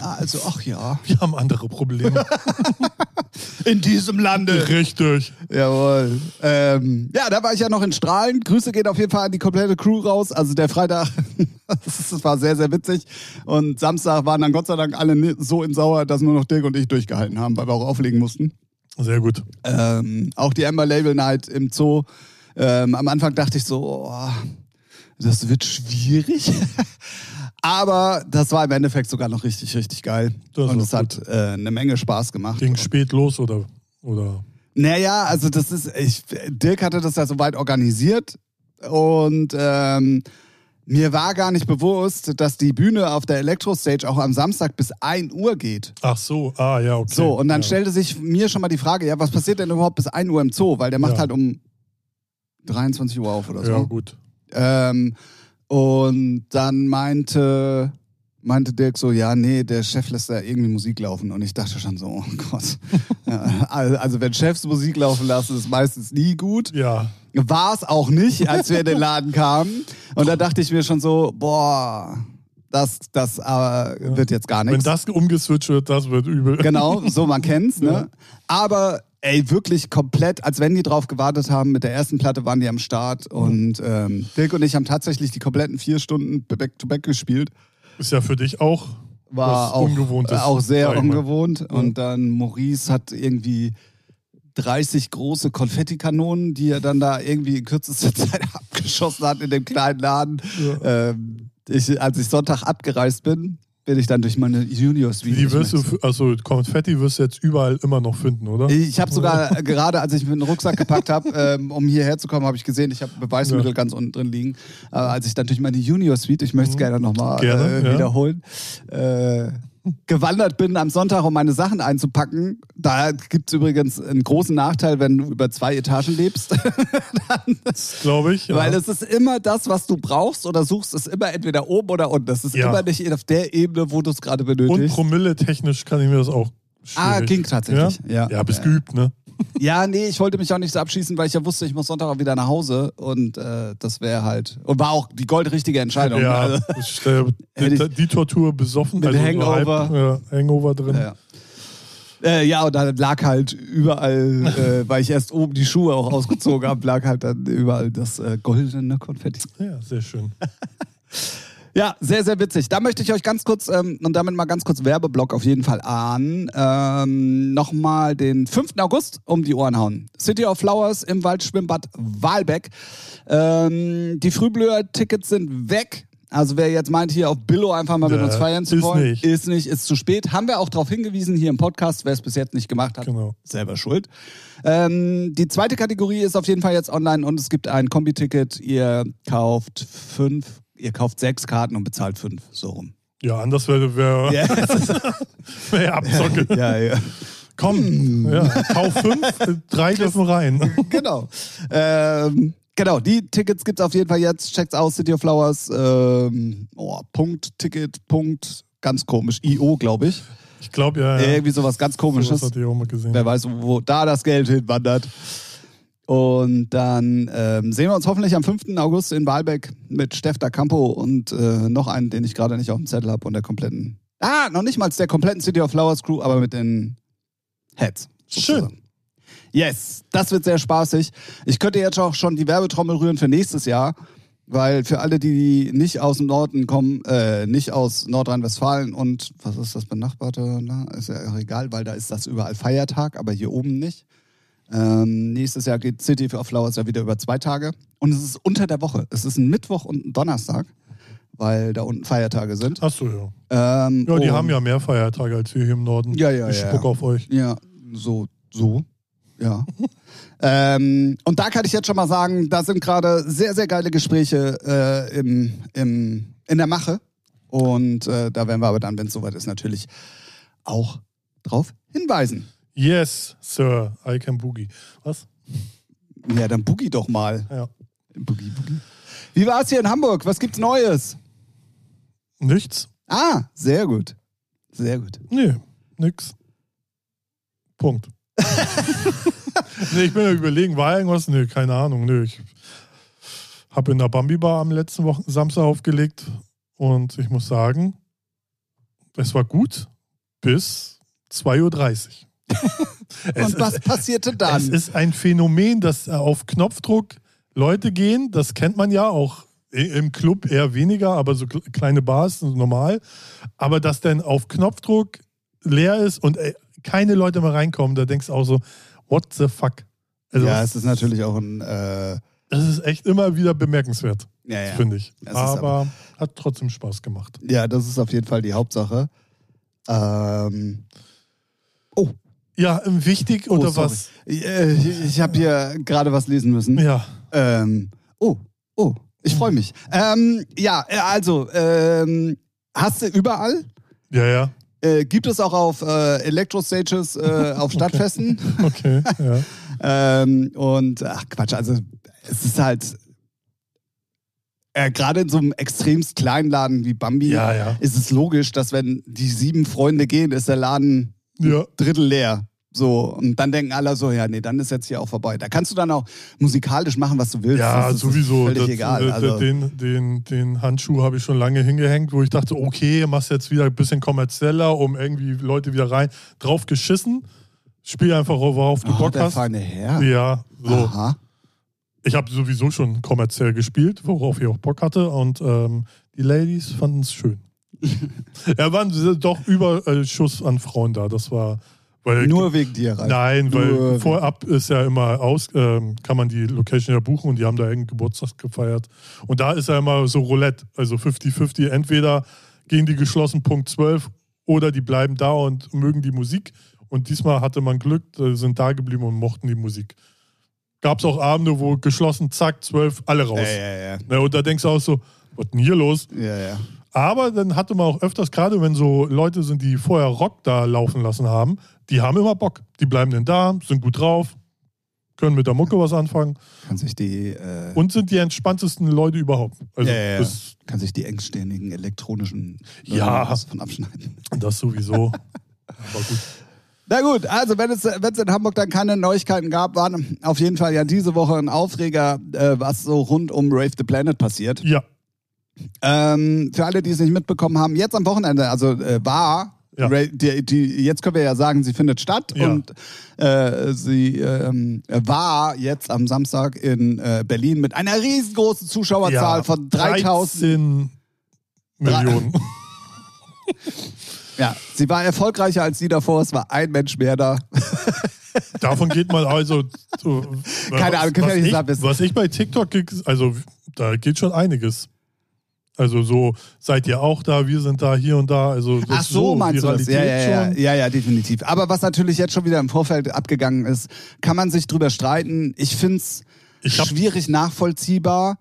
also ach ja. wir haben andere Probleme. (laughs) In diesem Lande. Richtig. Jawohl. Ähm, ja, da war ich ja noch in Strahlen. Grüße gehen auf jeden Fall an die komplette Crew raus. Also der Freitag, (laughs) das war sehr, sehr witzig. Und Samstag waren dann Gott sei Dank alle so in Sauer, dass nur noch Dirk und ich durchgehalten haben, weil wir auch auflegen mussten. Sehr gut. Ähm, auch die Amber Label Night im Zoo. Ähm, am Anfang dachte ich so, oh, das wird schwierig. (laughs) Aber das war im Endeffekt sogar noch richtig, richtig geil. Das und es hat äh, eine Menge Spaß gemacht. Ging spät los oder? oder? Naja, also das ist, ich, Dirk hatte das ja soweit organisiert und ähm, mir war gar nicht bewusst, dass die Bühne auf der Elektro-Stage auch am Samstag bis 1 Uhr geht. Ach so, ah ja, okay. So, und dann ja. stellte sich mir schon mal die Frage, ja, was passiert denn überhaupt bis 1 Uhr im Zoo? Weil der macht Ja. halt um 23 Uhr auf oder so. Ja, gut. Ähm, und dann meinte, meinte Dirk so, ja, nee, der Chef lässt da irgendwie Musik laufen. Und ich dachte schon so, oh Gott. (laughs) ja, also wenn Chefs Musik laufen lassen, ist meistens nie gut. Ja, War es auch nicht, als wir in den Laden kamen. Und da dachte ich mir schon so, boah, das, das äh, wird jetzt gar wenn nichts. das umgeswitcht wird, das wird übel. Genau, so man (laughs) kennt's, ne? Ja. Aber ey, wirklich komplett, als wenn die drauf gewartet haben. Mit der ersten Platte waren die am Start und ähm, Dirk und ich haben tatsächlich die kompletten vier Stunden Back-to-Back gespielt. Ist ja für dich auch War was auch, Ungewohntes. äh, auch sehr ich mal. ungewohnt. Und dann Maurice hat irgendwie 30 große Konfettikanonen, die er dann da irgendwie in kürzester (laughs) Zeit abgeschossen hat in dem kleinen Laden. Ja. Ähm, ich, als ich Sonntag abgereist bin, bin ich dann durch meine Junior Suite. Die wirst du, also Konfetti wirst du jetzt überall immer noch finden, oder? Ich habe sogar (laughs) gerade, als ich mir einen Rucksack gepackt habe, ähm, um hierher zu kommen, habe ich gesehen, ich habe Beweismittel Ja. ganz unten drin liegen. Äh, als ich dann durch meine Junior Suite, ich möchte es gerne nochmal äh, wiederholen, äh, gewandert bin am Sonntag, um meine Sachen einzupacken. Da gibt es übrigens einen großen Nachteil, wenn du über zwei Etagen lebst. (laughs) Glaube ich. Ja. Weil es ist immer das, was du brauchst oder suchst, ist immer entweder oben oder unten. Das ist Ja. immer nicht auf der Ebene, wo du es gerade Und benötigst. Promille-technisch kann ich mir das auch Ah, schwierig. ging tatsächlich. Ja, Ja, ja bist Ja. geübt, ne? Ja, nee, ich wollte mich auch nicht so abschießen, weil ich ja wusste, ich muss Sonntag auch wieder nach Hause und äh, das wäre halt und war auch die goldrichtige Entscheidung. Ja, Also, (laughs) ich, äh, (laughs) die, die Tortur besoffen, Mit also Hangover. Halb, ja, Hangover drin. ja. Äh, ja, und da lag halt überall, äh, (laughs) weil ich erst oben die Schuhe auch ausgezogen habe, lag halt dann überall das äh, goldene Konfetti. Ja, sehr schön. Ja, sehr, sehr witzig. Da möchte ich euch ganz kurz ähm, und damit mal ganz kurz Werbeblock auf jeden Fall an. Ähm, Nochmal den 5. August um die Ohren hauen. City of Flowers im Waldschwimmbad Walbeck. Ähm, die Frühblüher-Tickets sind weg. Also wer jetzt meint, hier auf Billo einfach mal mit Ja, uns feiern zu ist wollen, nicht. ist nicht, ist zu spät. Haben wir auch darauf hingewiesen hier im Podcast. Wer es bis jetzt nicht gemacht hat, Genau. selber schuld. Ähm, die zweite Kategorie ist auf jeden Fall jetzt online und es gibt ein Kombi-Ticket. Ihr kauft fünf, ihr kauft sechs Karten und bezahlt fünf. So rum. Ja, anders wäre wär, (laughs) Ja, (laughs) wär ja Abzocke. ja, ja. Komm, ja, kauf fünf, drei dürfen rein. (laughs) genau. Ähm, genau, die Tickets gibt es auf jeden Fall jetzt. Checkt's aus, City of Flowers. Ähm, oh, Punkt, Ticket, Punkt, ganz komisch. IO, glaube ich. Ich glaube, ja, ja. Irgendwie sowas ganz komisches. Sowas hatte ich auch mal gesehen. Wer weiß, wo da das Geld hinwandert. Und dann ähm, sehen wir uns hoffentlich am 5. August in Wahlbeck mit Steff da Campo und äh, noch einen, den ich gerade nicht auf dem Zettel habe und der kompletten. Ah, noch nicht mal der kompletten City of Flowers Crew, aber mit den Heads. sozusagen. Yes, das wird sehr spaßig. Ich könnte jetzt auch schon die Werbetrommel rühren für nächstes Jahr, weil für alle, die nicht aus dem Norden kommen, äh, nicht aus Nordrhein-Westfalen und was ist das benachbarte? Na, ist ja auch egal, weil da ist das überall Feiertag, aber hier oben nicht. Ähm, nächstes Jahr geht City of Flowers ja wieder über zwei Tage und es ist unter der Woche. Es ist ein Mittwoch und ein Donnerstag, weil da unten Feiertage sind. Achso, ja. Ähm, Ja, die haben ja mehr Feiertage als wir hier im Norden. Ja, ja, Ich ja. spuck auf euch. Ja, so, so. Ja. (laughs) ähm, und da kann ich jetzt schon mal sagen, da sind gerade sehr, sehr geile Gespräche äh, im, im, in der Mache. Und äh, da werden wir aber dann, wenn es soweit ist, natürlich auch drauf hinweisen. Yes, Sir, I can boogie. Was? Ja, dann boogie doch mal. Ja. Boogie, boogie. Wie war es hier in Hamburg? Was gibt's Neues? Nichts? Ah, sehr gut. Sehr gut. Nee, nix. Punkt. (laughs) nee, ich bin ja überlegen, war irgendwas? Nee, keine Ahnung. Nee, ich habe in der Bambi-Bar am letzten Wochen Samstag aufgelegt und ich muss sagen, es war gut bis 2.30 Uhr. (laughs) Und was passierte dann? Es ist ein Phänomen, dass auf Knopfdruck Leute gehen, das kennt man ja auch im Club eher weniger, aber so kleine Bars sind normal. Aber dass dann auf Knopfdruck leer ist und ey, keine Leute mehr reinkommen, da denkst du auch so, what the fuck? Also, ja, es ist natürlich auch ein. Äh das ist echt immer wieder bemerkenswert, ja, ja. finde ich. Aber, aber, hat trotzdem Spaß gemacht. Ja, das ist auf jeden Fall die Hauptsache. Ähm oh. Ja, wichtig oh, oder sorry. was? Äh, ich, ich habe hier gerade was lesen müssen. Ja. Ähm, oh, oh, ich freue mich. Ähm, ja, äh, also, ähm, hast du überall? Ja, ja. Äh, gibt es auch auf äh, Elektro-Stages äh, (laughs) auf Stadtfesten. (laughs) Okay, ja. (laughs) ähm, und, ach Quatsch, also es ist halt, äh, gerade in so einem extremst kleinen Laden wie Bambi ja, ja. ist es logisch, dass wenn die sieben Freunde gehen, ist der Laden ja. Drittel leer. So, und dann denken alle so, ja, nee, dann ist jetzt hier auch vorbei. Da kannst du dann auch musikalisch machen, was du willst. Ja, das sowieso. Völlig das, egal. Das, also. den, den, den Handschuh habe ich schon lange hingehängt, wo ich dachte, okay, machst jetzt wieder ein bisschen kommerzieller, um irgendwie Leute wieder rein. Drauf geschissen. Spiel einfach, worauf du oh, Bock der hast. Feine Herr. Ja, so. Aha. Ich habe sowieso schon kommerziell gespielt, worauf ich auch Bock hatte. Und ähm, die Ladies fanden es schön. (laughs) ja, waren doch Überschuss an Frauen da. Das war weil, Nur wegen dir, Ralf. Nein, weil Nur vorab ist ja immer aus, ähm, kann man die Location ja buchen und die haben da irgendeinen Geburtstag gefeiert. Und da ist ja immer so Roulette, also 50-50. Entweder gehen die geschlossen Punkt 12 oder die bleiben da und mögen die Musik. Und diesmal hatte man Glück, sind da geblieben und mochten die Musik. Gab es auch Abende, wo geschlossen, zack, 12, alle raus. Ja, ja, ja. ja und da denkst du auch so, was ist denn hier los? Ja, ja. Aber dann hatte man auch öfters, gerade wenn so Leute sind, die vorher Rock da laufen lassen haben, die haben immer Bock. Die bleiben denn da, sind gut drauf, können mit der Mucke was anfangen. Kann sich die. Äh und sind die entspanntesten Leute überhaupt. Also ja, ja, ja. Kann sich die engständigen elektronischen Leute ja, von abschneiden. Das sowieso. (laughs) Aber gut. Na gut, also wenn es, wenn es in Hamburg dann keine Neuigkeiten gab, waren auf jeden Fall ja diese Woche ein Aufreger, äh, was so rund um Rave the Planet passiert. Ja. Ähm, für alle, die es nicht mitbekommen haben, jetzt am Wochenende, also äh, war ja. Die, die, jetzt können wir ja sagen, sie findet statt ja. und äh, sie ähm, war jetzt am Samstag in äh, Berlin mit einer riesengroßen Zuschauerzahl ja, von 3000 Millionen. (laughs) ja, sie war erfolgreicher als sie davor, es war ein Mensch mehr da. (laughs) Davon geht man also. Keine Ahnung, was, was, ich, was ich bei TikTok, also da geht schon einiges. Also so, seid ihr auch da, wir sind da, hier und da. Also Ach so, so meinst Viralität du das? Ja, ja, ja, ja, ja, definitiv. Aber was natürlich jetzt schon wieder im Vorfeld abgegangen ist, kann man sich drüber streiten. Ich finde es schwierig nachvollziehbar.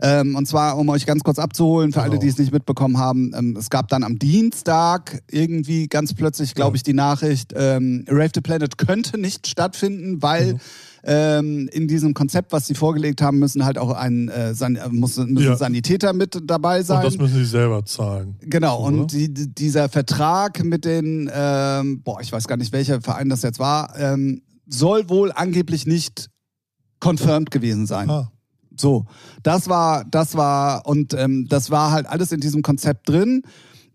Ähm, und zwar, um euch ganz kurz abzuholen, für genau. alle, die es nicht mitbekommen haben, ähm, es gab dann am Dienstag irgendwie ganz plötzlich, glaube ich, die Nachricht, ähm, Rave the Planet könnte nicht stattfinden, weil mhm ähm, in diesem Konzept, was sie vorgelegt haben, müssen halt auch ein äh, San muss, müssen ja. Sanitäter mit dabei sein. Und das müssen sie selber zahlen. Genau, oder? und die, dieser Vertrag mit den, ähm, boah, ich weiß gar nicht, welcher Verein das jetzt war, ähm, soll wohl angeblich nicht confirmed gewesen sein. Aha. So, das war, das war, und ähm, das war halt alles in diesem Konzept drin.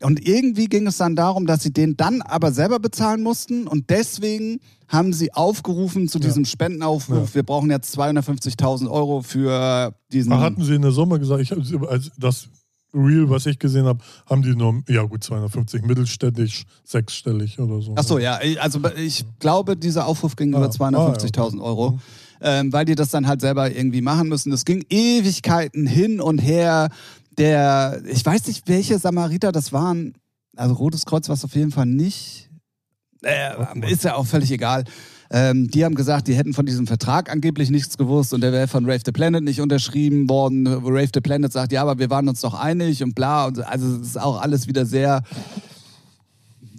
Und irgendwie ging es dann darum, dass sie den dann aber selber bezahlen mussten und deswegen haben sie aufgerufen zu diesem ja. Spendenaufruf. Ja. Wir brauchen jetzt 250.000 Euro für diesen. Ach, hatten sie eine Summe gesagt? Ich, als das Real, was ich gesehen habe, haben die nur, ja gut, 250 mittelständig, sechsstellig oder so. Ach so, ja. Also ich glaube, dieser Aufruf ging ah. über 250.000 ah, ja. Euro. Mhm. Ähm, weil die das dann halt selber irgendwie machen müssen. Es ging Ewigkeiten hin und her der, ich weiß nicht, welche Samariter das waren. Also Rotes Kreuz war es auf jeden Fall nicht. Äh, ist ja auch völlig egal. Ähm, die haben gesagt, die hätten von diesem Vertrag angeblich nichts gewusst und der wäre von Rave the Planet nicht unterschrieben worden. Rave the Planet sagt, ja, aber wir waren uns doch einig und bla. Und also es ist auch alles wieder sehr,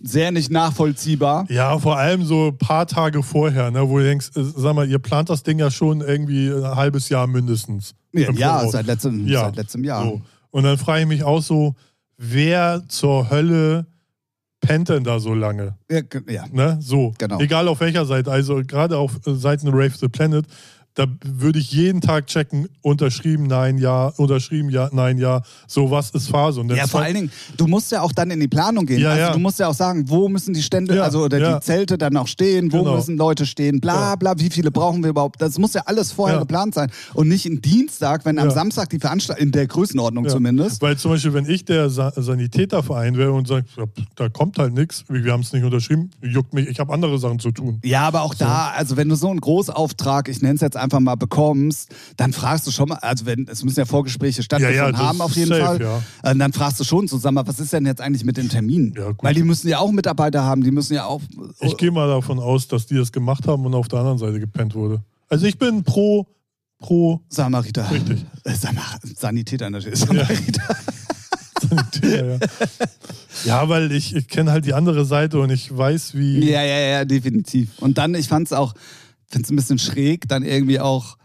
sehr nicht nachvollziehbar. Ja, vor allem so ein paar Tage vorher, ne, wo du denkst, äh, sag mal, ihr plant das Ding ja schon irgendwie ein halbes Jahr mindestens. Ja, ja seit, letztem, ja. seit letztem Jahr. So. Und dann frage ich mich auch so, wer zur Hölle pennt denn da so lange? Ja, ja. Ne? So. Genau. Egal auf welcher Seite. Also gerade auf äh, Seiten Rave the Planet, da würde ich jeden Tag checken, unterschrieben, nein, ja, unterschrieben, ja, nein, ja. So, was ist Phase? Ja, vor allen Dingen, du musst ja auch dann in die Planung gehen. Ja, also ja. du musst ja auch sagen, wo müssen die Stände, Ja, also oder die Zelte dann auch stehen, wo Genau. müssen Leute stehen, bla bla, wie viele brauchen wir überhaupt. Das muss ja alles vorher geplant sein. Und nicht ein Dienstag, wenn am. Samstag die Veranstaltung, in der Größenordnung zumindest. Weil zum Beispiel, wenn ich der Sa Sanitäterverein wäre und sage, da kommt halt nichts, wir haben es nicht unterschrieben, juckt mich, ich habe andere Sachen zu tun. Ja, aber auch da, also wenn du so einen Großauftrag, ich nenne es jetzt einfach mal, bekommst, dann fragst du schon mal, also wenn, es müssen ja Vorgespräche stattgefunden Ja, ja, haben auf jeden safe, Fall, ja. äh, dann fragst du schon zusammen, was ist denn jetzt eigentlich mit den Terminen? Ja, gut. Weil die müssen ja auch Mitarbeiter haben, die müssen ja auch... Ich gehe mal davon aus, dass die das gemacht haben und auf der anderen Seite gepennt wurde. Also ich bin pro, pro Samariter. Richtig. Äh, Samar Sanitäter natürlich. Samariter. (laughs) Sanitäter, ja. ja, weil ich, ich kenne halt die andere Seite und ich weiß, wie. Ja, ja, ja, definitiv. Und dann, ich fand es auch, finde es ein bisschen schräg, dann irgendwie auch,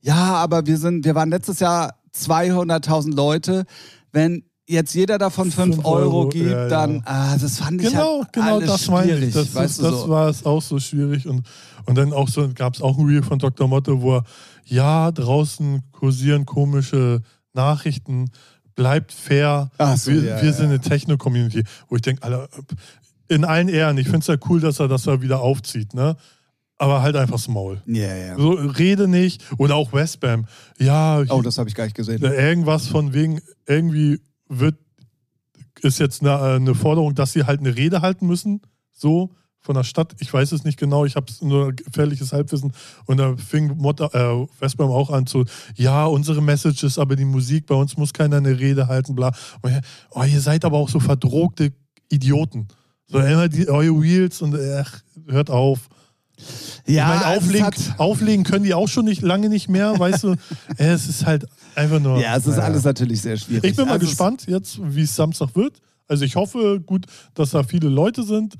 ja, aber wir sind, wir waren letztes Jahr 200.000 Leute. Wenn jetzt jeder davon 5 Fünf Euro, Euro, gibt, ja, ja. dann, ah, das fand ich Genau, halt genau alles das meine schwierig. ich. Das, das, so. war es auch so schwierig. Und, und dann auch so gab es auch ein Reel von Dr. Motto, wo er, ja, draußen kursieren komische Nachrichten, bleibt fair. So, wir ja, wir sind eine Techno-Community. Wo ich denke, in allen Ehren, ich finde es ja cool, dass er das da wieder aufzieht, ne? Aber halt einfach das Maul. Ja, ja. So, rede nicht. Oder auch Westbam. Ja, Oh, das habe ich gar nicht gesehen. Da irgendwas von wegen, irgendwie wird, ist jetzt eine, äh, eine Forderung, dass sie halt eine Rede halten müssen, so von der Stadt. Ich weiß es nicht genau, ich habe nur gefährliches Halbwissen. Und da fing Motta, äh, Westbam auch an zu, ja, unsere Message ist aber die Musik, bei uns muss keiner eine Rede halten, bla. Und, ich, oh, ihr seid aber auch so verdrogte Idioten. So immer die, eure Wheels und ach, hört auf. Ja, ich es auflegen, hat- auflegen können die auch schon nicht lange nicht mehr, weißt du? (laughs) es ist halt einfach nur. ja, es ist naja. alles natürlich sehr schwierig. Ich bin mal Also es- gespannt jetzt, wie es Samstag wird. Also ich hoffe gut, dass da viele Leute sind.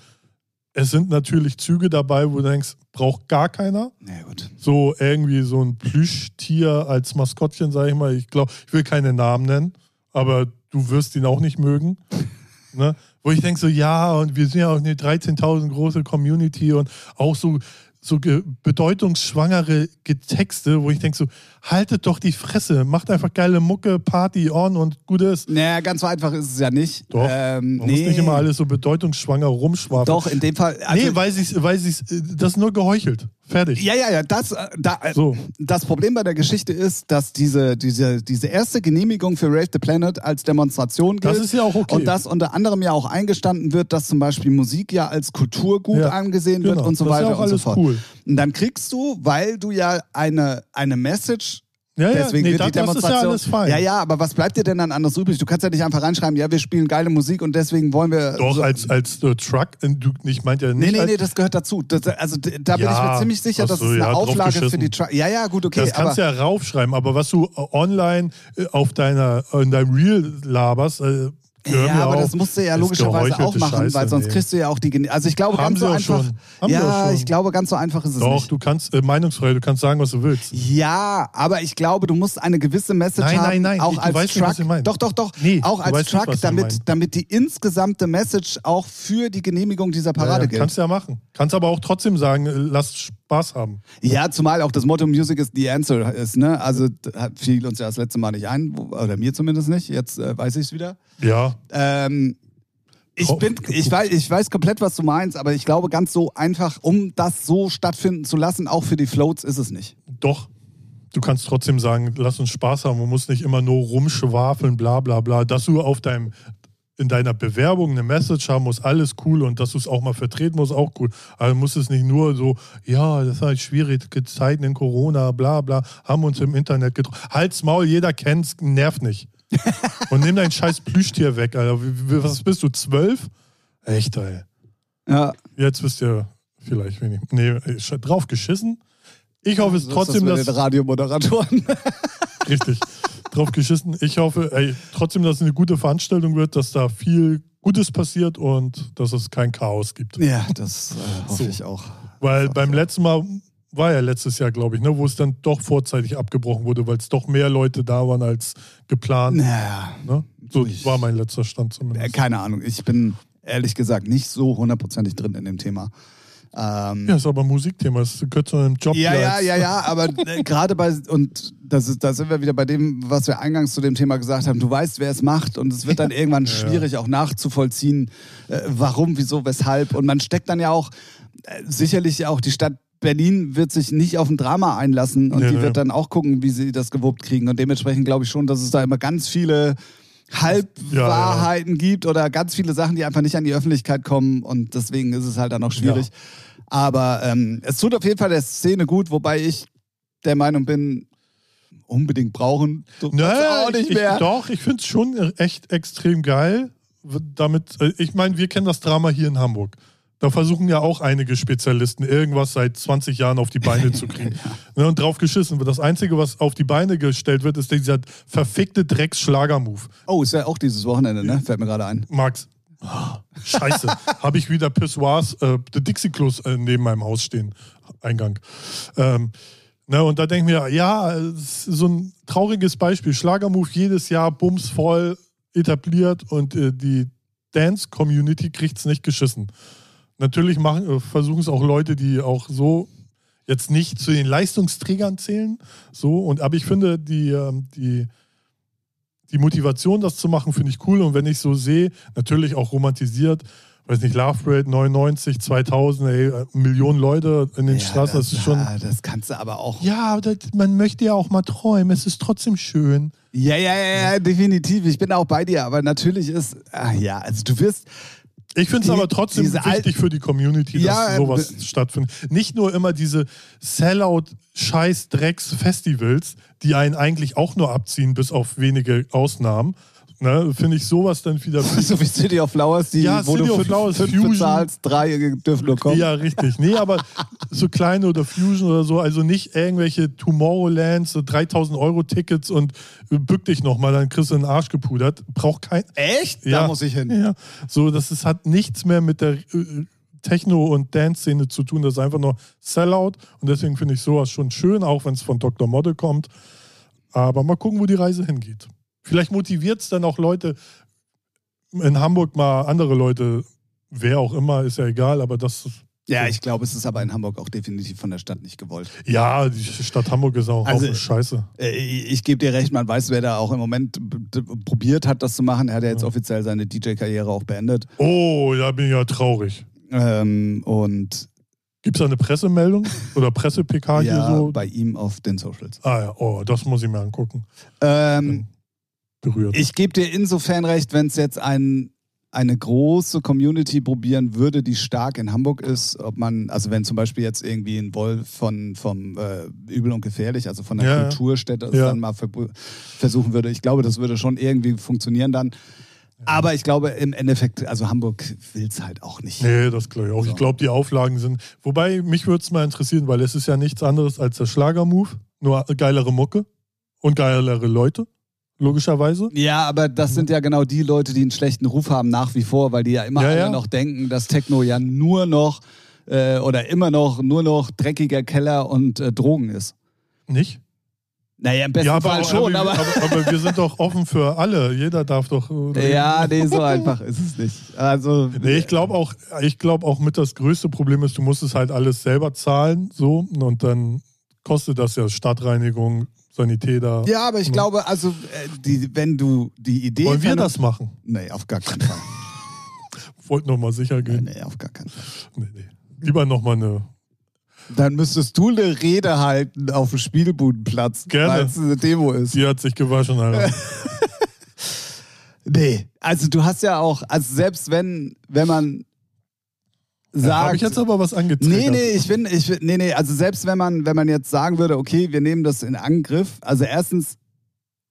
Es sind natürlich Züge dabei, wo du denkst, braucht gar keiner. Na gut. So irgendwie so ein Plüschtier als Maskottchen, sage ich mal. Ich glaube, ich will keine Namen nennen, aber du wirst ihn auch nicht mögen. ne? (laughs) Wo ich denke so, ja, und wir sind ja auch eine 13.000 große Community und auch so, so ge- bedeutungsschwangere Getexte, wo ich denke so, haltet doch die Fresse, macht einfach geile Mucke, Party on und gut ist. Naja, ganz so einfach ist es ja nicht. Doch, Ähm, man muss nicht immer alles so bedeutungsschwanger rumschwafeln. Doch, in dem Fall. Also, nee, weil sie weil sie's, äh, das ist nur geheuchelt. Fertig. Ja, ja, ja, das, äh, da, äh, So. das Problem bei der Geschichte ist, dass diese, diese, diese erste Genehmigung für Rave the Planet als Demonstration gilt. Das ist ja auch okay. Und dass unter anderem ja auch eingestanden wird, dass zum Beispiel Musik ja als Kulturgut Ja, angesehen wird genau. und so Das ist ja weiter auch und so alles fort. cool. Und dann kriegst du, weil du ja eine, eine Message Ja, ja, Deswegen nee, wird die ja Demonstration. fein. ja, ja, aber was bleibt dir denn dann anders übrig? Du kannst ja nicht einfach reinschreiben, ja, wir spielen geile Musik und deswegen wollen wir. Doch, so, als, als äh, Truck, äh, du, ich meinte ja nicht. Nee, nee, nee, das gehört dazu. Das, also da bin ich Ja, mir ziemlich sicher, ach das so, ist eine ja, Auflage für die Truck. Ja, ja, gut, okay. das kannst du ja raufschreiben, aber was du äh, online äh, auf deiner, in deinem Reel laberst, äh, ja, aber auch, das musst du ja logischerweise auch machen, Scheiße, weil sonst nee. kriegst du ja auch die. Gene- Also ich glaube, Haben ganz so einfach. schon. Haben sie ja, auch schon. ich glaube, ganz so einfach ist es Doch, nicht. du kannst äh, Meinungsfreiheit, du kannst sagen, was du willst. Ja, aber ich glaube, du musst eine gewisse Message Nein, haben, nein, nein, auch ich- als weißt nicht, Truck. was ich meine. Doch, doch, doch. Nee, auch als nicht, Truck, ich damit, damit die insgesamte Message auch für die Genehmigung dieser Parade Ja, gilt. kannst du ja machen. Kannst aber auch trotzdem sagen, äh, lass Spaß haben. Ja, zumal auch das Motto Music is the answer ist, ne? Also fiel uns ja das letzte Mal nicht ein, oder mir zumindest nicht. Jetzt äh, weiß ich es wieder. Ja, Ähm, ich, bin, ich, weiß, ich weiß komplett, was du meinst, aber ich glaube, ganz so einfach, um das so stattfinden zu lassen, auch für die Floats, ist es nicht. Doch. Du kannst trotzdem sagen, lass uns Spaß haben. Man muss nicht immer nur rumschwafeln, bla bla bla. Dass du auf deinem, in deiner Bewerbung eine Message haben musst, alles cool. Und dass du es auch mal vertreten musst, auch cool. Aber du musst es nicht nur so, ja, das ist halt schwierige Zeiten in Corona, bla bla, haben uns im Internet getroffen. Halt's Maul, jeder kennt's, nervt nicht. (laughs) Und nimm dein scheiß Plüschtier weg, Alter. Was bist du, zwölf? Echt, ey. Ja, Jetzt wisst ihr vielleicht wenig. Nee, drauf geschissen. Ich hoffe es trotzdem, das dass. den Radiomoderatoren. Richtig. (laughs) Drauf geschissen. Ich hoffe ey, trotzdem, dass es eine gute Veranstaltung wird, dass da viel Gutes passiert und dass es kein Chaos gibt. ja, das äh, hoffe So. ich auch. Weil beim letzten Mal war ja letztes Jahr, glaube ich, ne, wo es dann doch vorzeitig abgebrochen wurde, weil es doch mehr Leute da waren als geplant. Naja, Ne? So Ich- war mein letzter Stand äh, zumindest. keine Ahnung. Ich bin, ehrlich gesagt nicht so hundertprozentig drin in dem Thema. Ähm, Ja, ist aber ein Musikthema. Das gehört zu einem Job. ja, ja, ja, ja, aber äh, (laughs) gerade bei, und das ist, da sind wir wieder bei dem, was wir eingangs zu dem Thema gesagt haben. Du weißt, wer es macht und es wird dann irgendwann Ja. schwierig auch nachzuvollziehen, äh, warum, wieso, weshalb. Und man steckt dann ja auch, äh, sicherlich auch die Stadt Berlin wird sich nicht auf ein Drama einlassen und Nee, die wird dann auch gucken, wie sie das gewuppt kriegen. Und dementsprechend glaube ich schon, dass es da immer ganz viele Halbwahrheiten gibt oder ganz viele Sachen, die einfach nicht an die Öffentlichkeit kommen und deswegen ist es halt dann auch schwierig. Aber ähm, es tut auf jeden Fall der Szene gut, wobei ich der Meinung bin, unbedingt brauchen. Naja, auch nicht ich, mehr. Ich, doch, ich finde es schon echt extrem geil. Damit, äh, ich meine, wir kennen das Drama hier in Hamburg. Da versuchen ja auch einige Spezialisten, irgendwas seit 20 Jahren auf die Beine zu kriegen. (laughs) ne, und drauf geschissen wird. Das Einzige, was auf die Beine gestellt wird, ist dieser verfickte Drecks-Schlager-Move. Oh, ist ja auch dieses Wochenende, ne? Fällt mir gerade ein. Max, ah, scheiße, (laughs) habe ich wieder Pissoirs, äh, Dixie-Klos äh, neben meinem Haus stehen, Eingang. Ähm, ne, und da denken wir, ja, es ist so ein trauriges Beispiel. Schlagermove jedes Jahr bumsvoll etabliert und äh, die Dance-Community kriegt es nicht geschissen. Natürlich machen, äh, versuchen es auch Leute, die auch so jetzt nicht zu den Leistungsträgern zählen. So, und aber ich finde, die, ähm, die, die Motivation, das zu machen, finde ich cool. Und wenn ich so sehe, natürlich auch romantisiert, weiß nicht, Love Parade 99, 2000, ey, äh, Millionen Leute in den Straßen, das, ist schon. ja, das kannst du aber auch. Ja, das, man möchte ja auch mal träumen. Es ist trotzdem schön. Ja, ja, ja, ja, definitiv. Ich bin auch bei dir, aber natürlich ist, ah, ja, also du wirst, Ich finde es aber trotzdem wichtig für die Community, dass Ja, sowas äh, stattfindet. Nicht nur immer diese Sellout-Scheiß-Drecks-Festivals, die einen eigentlich auch nur abziehen, bis auf wenige Ausnahmen. Ne, finde ich sowas dann wieder. (laughs) so wie City of Flowers, die, Ja, wo City du fünf, Flowers, fünf Fusion. bezahlst, drei dürfen nur kommen. Ja, richtig. Nee, aber so kleine oder Fusion oder so, also nicht irgendwelche Tomorrowlands, so 3000 Euro Tickets und äh, bück dich nochmal, dann kriegst du den Arsch gepudert. Braucht kein. Echt? Ja. Da muss ich hin. Ja, so, das ist, hat nichts mehr mit der äh, Techno- und Dance-Szene zu tun. Das ist einfach nur Sellout. Und deswegen finde ich sowas schon schön, auch wenn es von Dr. Model kommt. Aber mal gucken, wo die Reise hingeht. Vielleicht motiviert es dann auch Leute in Hamburg mal andere Leute, wer auch immer, ist ja egal, aber das. Ja, ich glaube, es ist aber in Hamburg auch definitiv von der Stadt nicht gewollt. Ja, die Stadt Hamburg ist auch Also- Scheiße. Äh, Ich gebe dir recht, man weiß, wer da auch im Moment probiert hat, das zu machen. Er hat ja jetzt Ja. offiziell seine DJ-Karriere auch beendet. Oh, da bin ich ja traurig. Ähm, und Gibt es da eine Pressemeldung oder Presse-PK (laughs) ja, hier so? bei ihm auf den Socials. Ah ja, oh, das muss ich mir angucken. Ähm, Berührt. ich gebe dir insofern recht, wenn es jetzt ein, eine große Community probieren würde, die stark in Hamburg ist, ob man, also wenn zum Beispiel jetzt irgendwie ein Wolf von, vom äh, Übel und Gefährlich, also von der Ja. Kulturstätte, es Ja. dann mal versuchen würde, ich glaube, das würde schon irgendwie funktionieren dann. Aber ich glaube im Endeffekt, also Hamburg will es halt auch nicht. Nee, das glaube ich auch. So. Ich glaube, die Auflagen sind. Wobei, mich würde es mal interessieren, weil es ist ja nichts anderes als der Schlagermove. Nur geilere Mucke und geilere Leute, logischerweise. Ja, aber das sind ja genau die Leute, die einen schlechten Ruf haben nach wie vor, weil die ja immer Ja, alle ja. noch denken, dass Techno ja nur noch äh, oder immer noch nur noch dreckiger Keller und äh, Drogen ist. Nicht? Naja, im besten Ja, aber, Fall schon, aber. aber, aber wir sind doch offen für alle. Jeder darf doch. äh, ja, nee, so einfach ist es nicht. Also, Nee, ich glaube auch, ich glaube auch mit das größte Problem ist, du musst es halt alles selber zahlen, so, und dann kostet das ja Stadtreinigung, Sanitäter. ja, aber ich glaube, also, äh, die, wenn du die Idee. Wollen wir das machen? Nee, auf gar keinen Fall. (laughs) Wollt noch mal sicher nee, gehen. nee, auf gar keinen Fall. Nee, nee. Lieber noch mal eine. Dann müsstest du eine Rede halten auf dem Spielbudenplatz, weil es eine Demo ist. Die hat sich gewaschen, Alter. (laughs) Nee, also du hast ja auch, also selbst wenn, wenn man sagt. Habe ich jetzt aber was angetriggert? Nee, nee, ich bin, ich nee, nee, also selbst wenn man, wenn man jetzt sagen würde, okay, wir nehmen das in Angriff, also erstens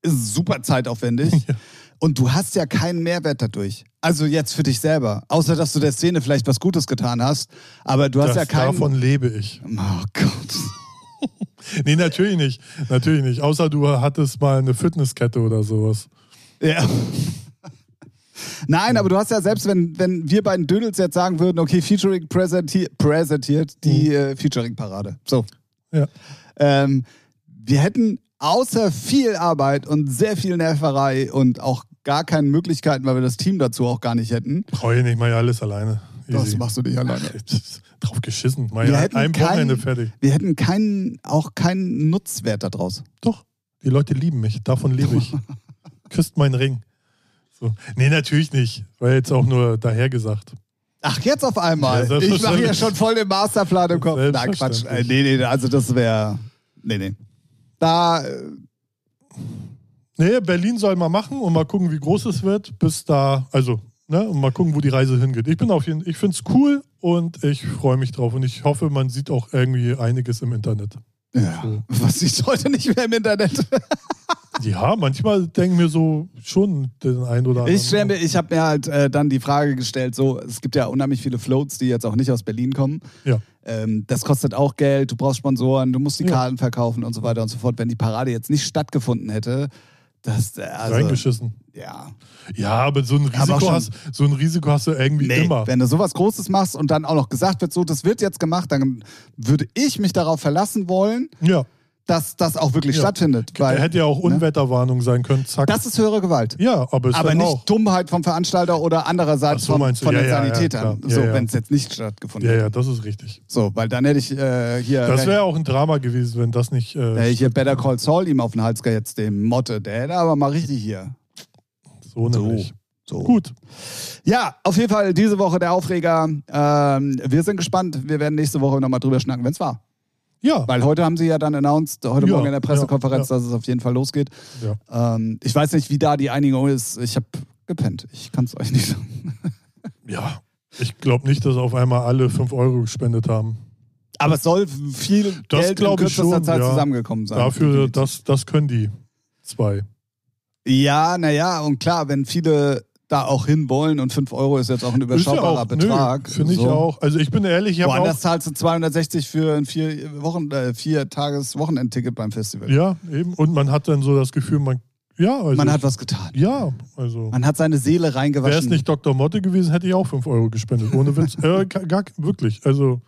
ist es super zeitaufwendig (laughs) Ja. und du hast ja keinen Mehrwert dadurch. Also jetzt für dich selber. Außer, dass du der Szene vielleicht was Gutes getan hast, aber du hast Das, ja keinen. davon lebe ich. Oh Gott. (laughs) Nee, natürlich nicht. Natürlich nicht. Außer du hattest mal eine Fitnesskette oder sowas. Ja. Nein, aber du hast ja selbst, wenn, wenn wir beiden Dödels jetzt sagen würden, okay, Featuring präsentier präsentiert die äh, Featuring-Parade. So. Ja. Ähm, wir hätten außer viel Arbeit und sehr viel Nerverei und auch gar keine Möglichkeiten, weil wir das Team dazu auch gar nicht hätten. Brauche ich nicht, mal ja alles alleine. Das Easy. machst du nicht alleine. Drauf geschissen. Mal Wir ja hätten ein Wochenende fertig. Wir hätten keinen, auch keinen Nutzwert daraus. Doch, die Leute lieben mich. Davon lebe ich. (laughs) Küsst meinen Ring. So. Nee, natürlich nicht. War jetzt auch nur dahergesagt. Ach, jetzt auf einmal. Ja, ich mache hier schon voll den Masterplan im Kopf. Nein, Quatsch. Äh, Nee, nee, also das wäre. Nee, nee. Da, äh, Nee, Berlin soll mal machen und mal gucken, wie groß es wird, bis da, also, ne, und mal gucken, wo die Reise hingeht. Ich bin auf jeden ich finde es cool und ich freue mich drauf und ich hoffe, man sieht auch irgendwie einiges im Internet. Ja, was sieht heute nicht mehr im Internet? (laughs) Ja, manchmal denken wir so schon den einen oder anderen. Ich stell mir, ich habe mir halt äh, dann die Frage gestellt, so, es gibt ja unheimlich viele Floats, die jetzt auch nicht aus Berlin kommen. Ja. Ähm, das kostet auch Geld, du brauchst Sponsoren, du musst die Ja. Karten verkaufen und so weiter und so fort. Wenn die Parade jetzt nicht stattgefunden hätte, das, äh, also, Reingeschissen. ja. Ja, aber so ein Risiko, schon- hast, so ein Risiko hast du irgendwie Nee, immer. wenn du sowas Großes machst und dann auch noch gesagt wird, so, das wird jetzt gemacht, dann würde ich mich darauf verlassen wollen, Ja. Dass das auch wirklich Ja. stattfindet. Weil Hätte ja auch ne? Unwetterwarnung sein können. Zack. das ist höhere Gewalt. ja, aber es Aber nicht auch. Dummheit vom Veranstalter oder andererseits so, du? von Ja, den ja, ja, Sanitätern. Ja, so, ja. wenn es jetzt nicht stattgefunden Ja, hätte. ja, das ist richtig. So, weil dann hätte ich äh, hier, Das hätte wäre auch ein Drama gewesen, wenn das nicht. Äh, ich hier Better Call Saul ihm auf den Hals jetzt dem Motte. Der hätte aber mal richtig hier. so nämlich. So. Gut. Ja, auf jeden Fall diese Woche der Aufreger. Ähm, wir sind gespannt. Wir werden nächste Woche nochmal drüber schnacken, wenn es war. Ja. Weil heute haben sie ja dann announced, heute Ja, Morgen in der Pressekonferenz, ja, dass es auf jeden Fall losgeht. Ähm, ich weiß nicht, wie da die Einigung ist. Ich habe gepennt. Ich kann es euch nicht sagen. (laughs) Ja. Ich glaube nicht, dass auf einmal alle 5 Euro gespendet haben. Aber es soll viel Das Geld in kürzester schon, Zeit zusammengekommen sein. Dafür, das, das können die zwei. Ja, naja, und klar, wenn viele da auch hinwollen und 5 Euro ist jetzt auch ein überschaubarer Betrag. Finde ich so. auch. Also ich bin ehrlich, ich habe auch. zahlst du 260 für ein vier Wochen, äh, vier Tages Wochenendticket beim Festival. Ja, eben. Und man hat dann so das Gefühl, man. Ja, also. Man hat was getan. Ja, also. Man hat seine Seele Wäre es reingewaschen. nicht Dr. Motte gewesen, hätte ich auch 5 Euro gespendet. Ohne Witz. (laughs) äh, gar, wirklich. Also,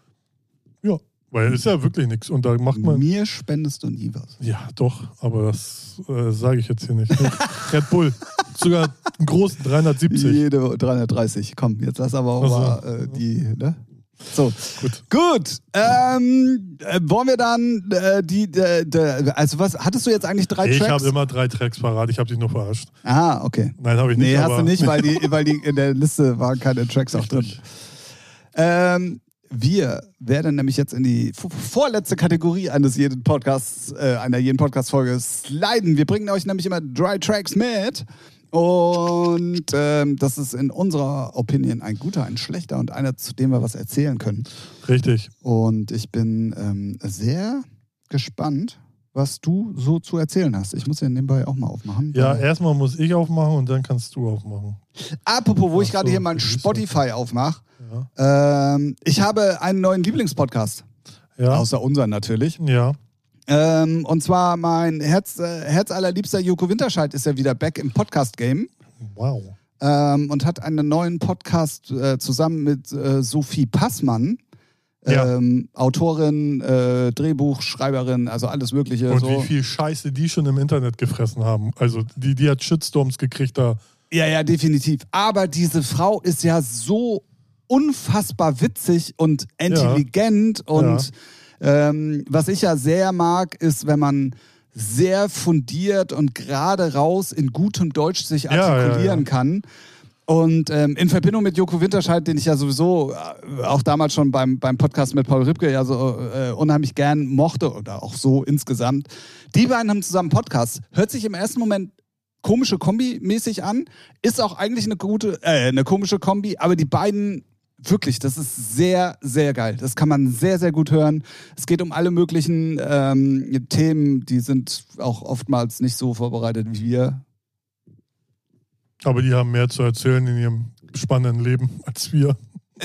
ja. Weil ist ja wirklich nichts. Und da macht man. Mir spendest du nie was. Ja, doch, aber das äh, sage ich jetzt hier nicht. (laughs) Red Bull. Sogar einen großen 370. Jede 330. Komm, jetzt lass aber auch Ach so. mal äh, die, ne? So, Gut. gut. Ähm, äh, wollen wir dann äh, die, äh, de, also was, hattest du jetzt eigentlich drei Ich Tracks? habe immer drei Tracks parat. Ich habe dich nur verarscht. ah, okay. Nein, habe ich nicht. Nee, hast du nicht, weil die, (laughs) weil die in der Liste waren keine Tracks auch drin. Ähm, wir werden nämlich jetzt in die vorletzte Kategorie eines jeden Podcasts, äh, einer jeden Podcast-Folge sliden. Wir bringen euch nämlich immer drei Tracks mit. Und ähm, das ist in unserer Opinion ein guter, ein schlechter und einer, zu dem wir was erzählen können. Richtig. Und ich bin ähm, sehr gespannt, was du so zu erzählen hast. Ich muss den nebenbei auch mal aufmachen. Ja, erstmal muss ich aufmachen und dann kannst du aufmachen. Apropos, wo ich Ach gerade so, hier mein Spotify aufmache. Ja. Ähm, ich habe einen neuen Lieblingspodcast. Ja. Außer unseren natürlich. ja. Ähm, und zwar mein Herz, äh, herzallerliebster Joko Winterscheid ist ja wieder back im Podcast-Game. Wow. Ähm, und hat einen neuen Podcast äh, zusammen mit äh, Sophie Passmann. Ja. Ähm, Autorin, äh, Drehbuchschreiberin, also alles Mögliche. Und so. wie viel Scheiße die schon im Internet gefressen haben. Also die, die hat Shitstorms gekriegt da. Ja, ja, definitiv. Aber diese Frau ist ja so unfassbar witzig und intelligent und ähm, was ich ja sehr mag, ist, wenn man sehr fundiert und gerade raus in gutem Deutsch sich Ja, ja, artikulieren ja. kann. Und ähm, in Verbindung mit Joko Winterscheid, den ich ja sowieso äh, auch damals schon beim, beim Podcast mit Paul Ripke ja so äh, unheimlich gern mochte oder auch so insgesamt. Die beiden haben zusammen Podcast. Hört sich im ersten Moment komische Kombi mäßig an, ist auch eigentlich eine gute, äh, eine komische Kombi, aber die beiden wirklich, das ist sehr, sehr geil. Das kann man sehr, sehr gut hören. Es geht um alle möglichen ähm, Themen, die sind auch oftmals nicht so vorbereitet wie wir. Aber die haben mehr zu erzählen in ihrem spannenden Leben als wir.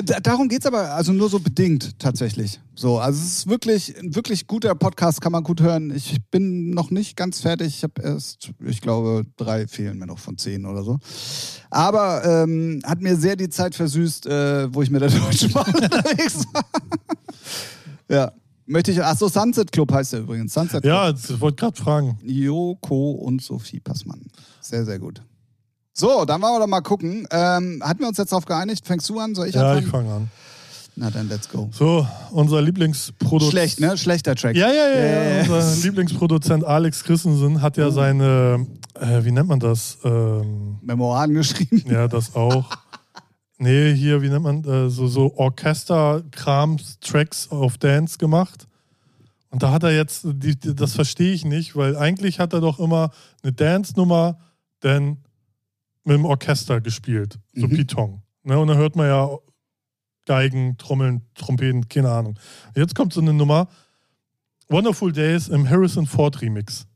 Da, darum geht's aber also nur so bedingt tatsächlich. So, also es ist wirklich ein wirklich guter Podcast, kann man gut hören. Ich bin noch nicht ganz fertig. Ich habe erst, ich glaube, drei fehlen mir noch von zehn oder so. Aber ähm, hat mir sehr die Zeit versüßt, äh, wo ich mit der (laughs) Deutschen Bahn unterwegs war. (laughs) ja. Möchte ich, ach so, Sunset Club heißt der übrigens. Sunset Club. Ja, ich wollte gerade fragen. Joko und Sophie Passmann. Sehr, sehr gut. So, dann wollen wir doch mal gucken. Ähm, hatten wir uns jetzt darauf geeinigt? Fängst du an? Soll ich Ja, anfangen? ich fange an. Na dann, let's go. So, unser Lieblingsproduzent. Schlecht, ne? Schlechter Track. Ja, ja, ja, Ja, ja. Unser Lieblingsproduzent Alex Christensen hat ja seine, äh, wie nennt man das? Ähm, Memoiren geschrieben. ja, das auch. Nee, hier, wie nennt man, äh, so, so Orchester-Krams, Tracks auf Dance gemacht. Und da hat er jetzt, die, das verstehe ich nicht, weil eigentlich hat er doch immer eine Dance-Nummer, dann mit dem Orchester gespielt, so Mhm. Pitong. Ne, und dann hört man ja Geigen, Trommeln, Trompeten, keine Ahnung. Jetzt kommt so eine Nummer, Wonderful Days im Harrison Ford Remix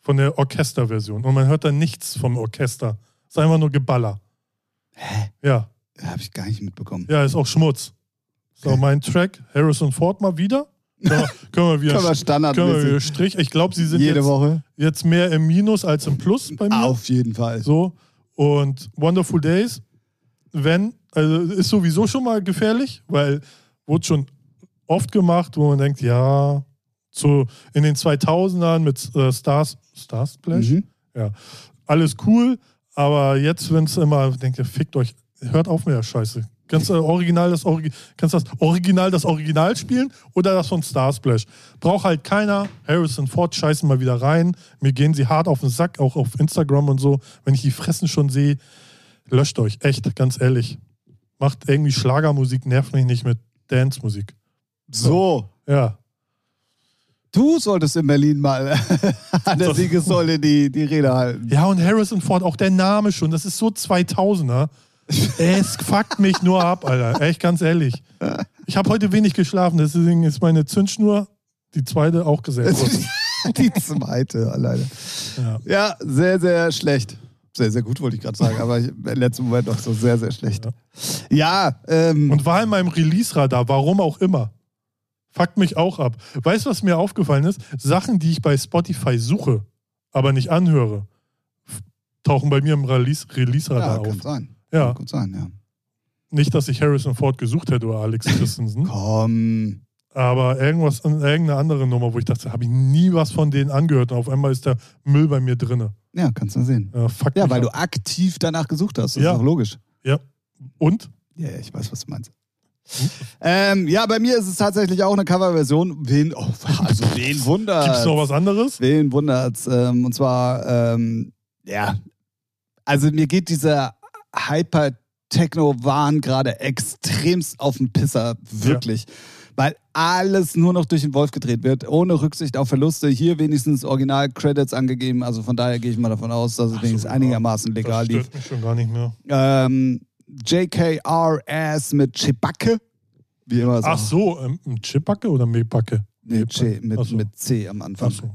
von der Orchesterversion. Und man hört da nichts vom Orchester. Es ist einfach nur Geballer. Hä? Ja, Habe ich gar nicht mitbekommen. ja, ist auch Schmutz. So, mein Track, Harrison Ford mal wieder. Können wir, können wir wieder, Können wir können wir wieder Strich. Ich glaube, sie sind jede jetzt, Woche. jetzt mehr im Minus als im Plus bei mir. Auf jeden Fall. So. Und Wonderful Days, wenn, also ist sowieso schon mal gefährlich, weil wurde schon oft gemacht, wo man denkt, ja, so in den 2000ern mit äh, Stars, Stars Splash, Mhm. alles cool, aber jetzt, wenn es immer, denkt ihr, fickt euch, hört auf mit der Scheiße. Kannst du original das, Origi kannst das Original das Original spielen oder das von Star Splash? Braucht halt keiner. Harrison Ford scheißen mal wieder rein. Mir gehen sie hart auf den Sack, auch auf Instagram und so. Wenn ich die Fressen schon sehe, löscht euch. Echt, ganz ehrlich. Macht irgendwie Schlagermusik, nervt mich nicht mit Dance-Musik. So, Ja. du solltest in Berlin mal (laughs) an der So. Siegessäule die, die Rede halten. Ja, und Harrison Ford, auch der Name schon, das ist so 2000er. Es fuckt mich nur ab, Alter. Echt, ganz ehrlich. Ich habe heute wenig geschlafen, deswegen ist meine Zündschnur, die zweite, auch gesetzt worden. (laughs) die zweite alleine. Ja. Ja, sehr, sehr schlecht. Sehr, sehr gut, wollte ich gerade sagen, aber ich, im letzten Moment noch so sehr, sehr schlecht. Ja, ähm, Und war in meinem Release-Radar, warum auch immer. Fuckt mich auch ab. Weißt du, was mir aufgefallen ist? Sachen, die ich bei Spotify suche, aber nicht anhöre, tauchen bei mir im Release- ja, Release-Radar kann auf. sein. Ja, Kann gut sein, ja. nicht, dass ich Harrison Ford gesucht hätte oder Alex (laughs) Christensen. Komm. Aber irgendwas, irgendeine andere Nummer, wo ich dachte, habe ich nie was von denen angehört und auf einmal ist der Müll bei mir drinne. Ja, kannst du sehen. Ja, Ja, weil du ab. aktiv danach gesucht hast. Das Ja. ist doch logisch. Und? Ja, ja, ich weiß, was du meinst. Ähm, ja, bei mir ist es tatsächlich auch eine Coverversion. Wen, oh, (laughs) also wen wundert? Gibt es noch was anderes? Wen wundert's? Ähm, und zwar, ähm, ja, also mir geht dieser Hyper-Techno-Wahn gerade extremst auf den Pisser, wirklich. Weil alles nur noch durch den Wolf gedreht wird, ohne Rücksicht auf Verluste. Hier wenigstens Original-Credits angegeben, also von daher gehe ich mal davon aus, dass es Ach so, wenigstens ja. einigermaßen legal das lief. mich schon gar nicht mehr. Ähm, JKRS mit Chibacke. Wie immer Ach so, ähm, Chipbacke oder Mebacke? Nee, C, mit, so. mit C am Anfang. So.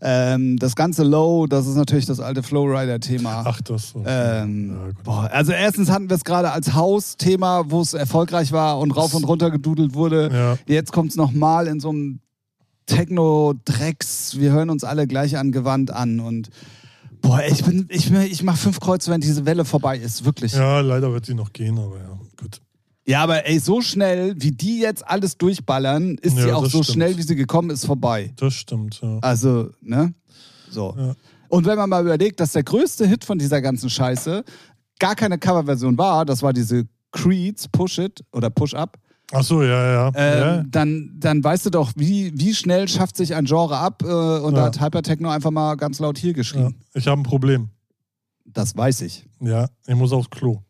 Ähm, das ganze Low, das ist natürlich das alte Flowrider-Thema. Ach, das so. Ähm, Ja, boah, also erstens hatten wir es gerade als Hausthema, wo es erfolgreich war und rauf und runter gedudelt wurde. Ja. Jetzt kommt es nochmal in so einem Techno-Drecks, wir hören uns alle gleich angewandt an und boah, ich bin, ich, bin- ich mach fünf Kreuze, wenn diese Welle vorbei ist, wirklich. Ja. ja, leider wird sie noch gehen, aber ja, gut. aber ey, so schnell, wie die jetzt alles durchballern, ist Ja, sie auch so stimmt. schnell, wie sie gekommen ist, vorbei. Das stimmt, ja. Also, ne? So. Ja. Und wenn man mal überlegt, dass der größte Hit von dieser ganzen Scheiße gar keine Coverversion war, das war diese Creeds Push It oder Push Up, Ach so, ja, ja. ähm, ja. dann, dann weißt du doch, wie, wie schnell schafft sich ein Genre ab äh, und da Ja. hat Hypertechno einfach mal ganz laut hier ja. geschrieben. Ich habe ein Problem. Das weiß ich. Ja, ich muss aufs Klo.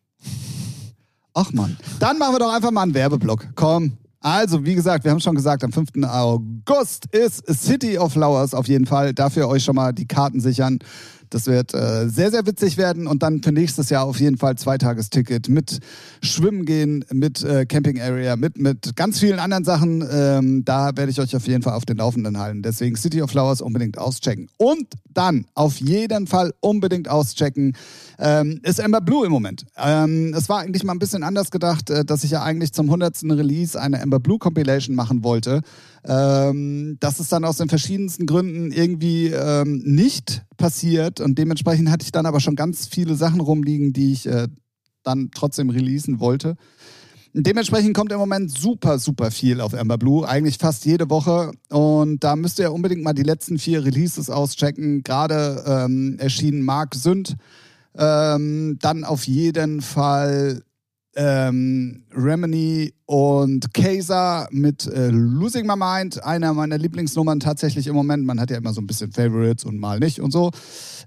Ach man. Dann machen wir doch einfach mal einen Werbeblock. Komm. Also, wie gesagt, wir haben schon gesagt, am 5. August ist City of Flowers auf jeden Fall. Dafür euch schon mal die Karten sichern. Das wird äh, sehr, sehr witzig werden. Und dann für nächstes Jahr auf jeden Fall Zweitagesticket mit Schwimmen gehen, mit äh, Camping Area, mit, mit ganz vielen anderen Sachen. Ähm, da werde ich euch auf jeden Fall auf den Laufenden halten. Deswegen City of Flowers unbedingt auschecken. Und dann auf jeden Fall unbedingt auschecken ähm, ist Ember Blue im Moment. Ähm, es war eigentlich mal ein bisschen anders gedacht, äh, dass ich ja eigentlich zum 100. Release eine Ember Blue Compilation machen wollte. Ähm, das ist dann aus den verschiedensten Gründen irgendwie ähm, nicht passiert und dementsprechend hatte ich dann aber schon ganz viele Sachen rumliegen, die ich äh, dann trotzdem releasen wollte. Dementsprechend kommt im Moment super, super viel auf Amber Blue, eigentlich fast jede Woche. Und da müsst ihr unbedingt mal die letzten vier Releases auschecken. Gerade ähm, erschienen Mark Sünd Ähm, dann auf jeden Fall ähm, Remini und Kaiser mit äh, Losing My Mind, einer meiner Lieblingsnummern tatsächlich im Moment. Man hat ja immer so ein bisschen Favorites und mal nicht und so.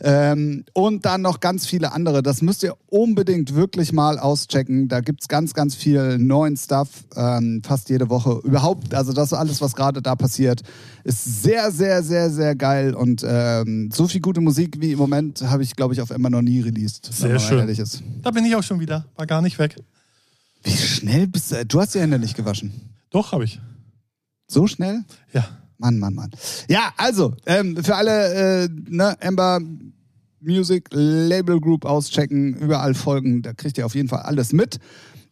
Ähm, und dann noch ganz viele andere. Das müsst ihr unbedingt wirklich mal auschecken. Da gibt es ganz, ganz viel neuen Stuff, ähm, fast jede Woche. Überhaupt, also das alles, was gerade da passiert, ist sehr, sehr, sehr, sehr geil. Und ähm, so viel gute Musik wie im Moment habe ich, glaube ich, auf Emma noch nie released. Sehr schön. ehrlich ist. Da bin ich auch schon wieder. War gar nicht weg. Wie schnell bist du? Du hast die Hände nicht gewaschen. Doch, habe ich. So schnell? Ja. Mann, Mann, Mann. Ja, also, ähm, für alle, äh, ne, Ember Music Label Group auschecken, überall folgen, da kriegt ihr auf jeden Fall alles mit.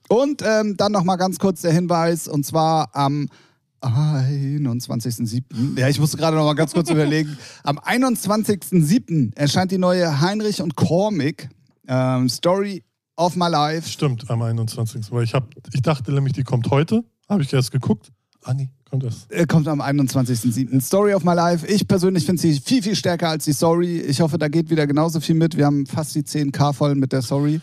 Und ähm, dann nochmal ganz kurz der Hinweis, und zwar am 21.07. Ja, ich musste gerade noch mal ganz kurz (laughs) überlegen. Am 21.07. erscheint die neue Heinrich und Cormick ähm, Story of My Life. Stimmt, am 21. Weil ich, hab, ich dachte nämlich, die kommt heute. Habe ich erst geguckt. Ah, nee, kommt erst. Äh, Kommt am 21.07. Story of My Life. Ich persönlich finde sie viel, viel stärker als die Story. Ich hoffe, da geht wieder genauso viel mit. Wir haben fast die 10k voll mit der Story.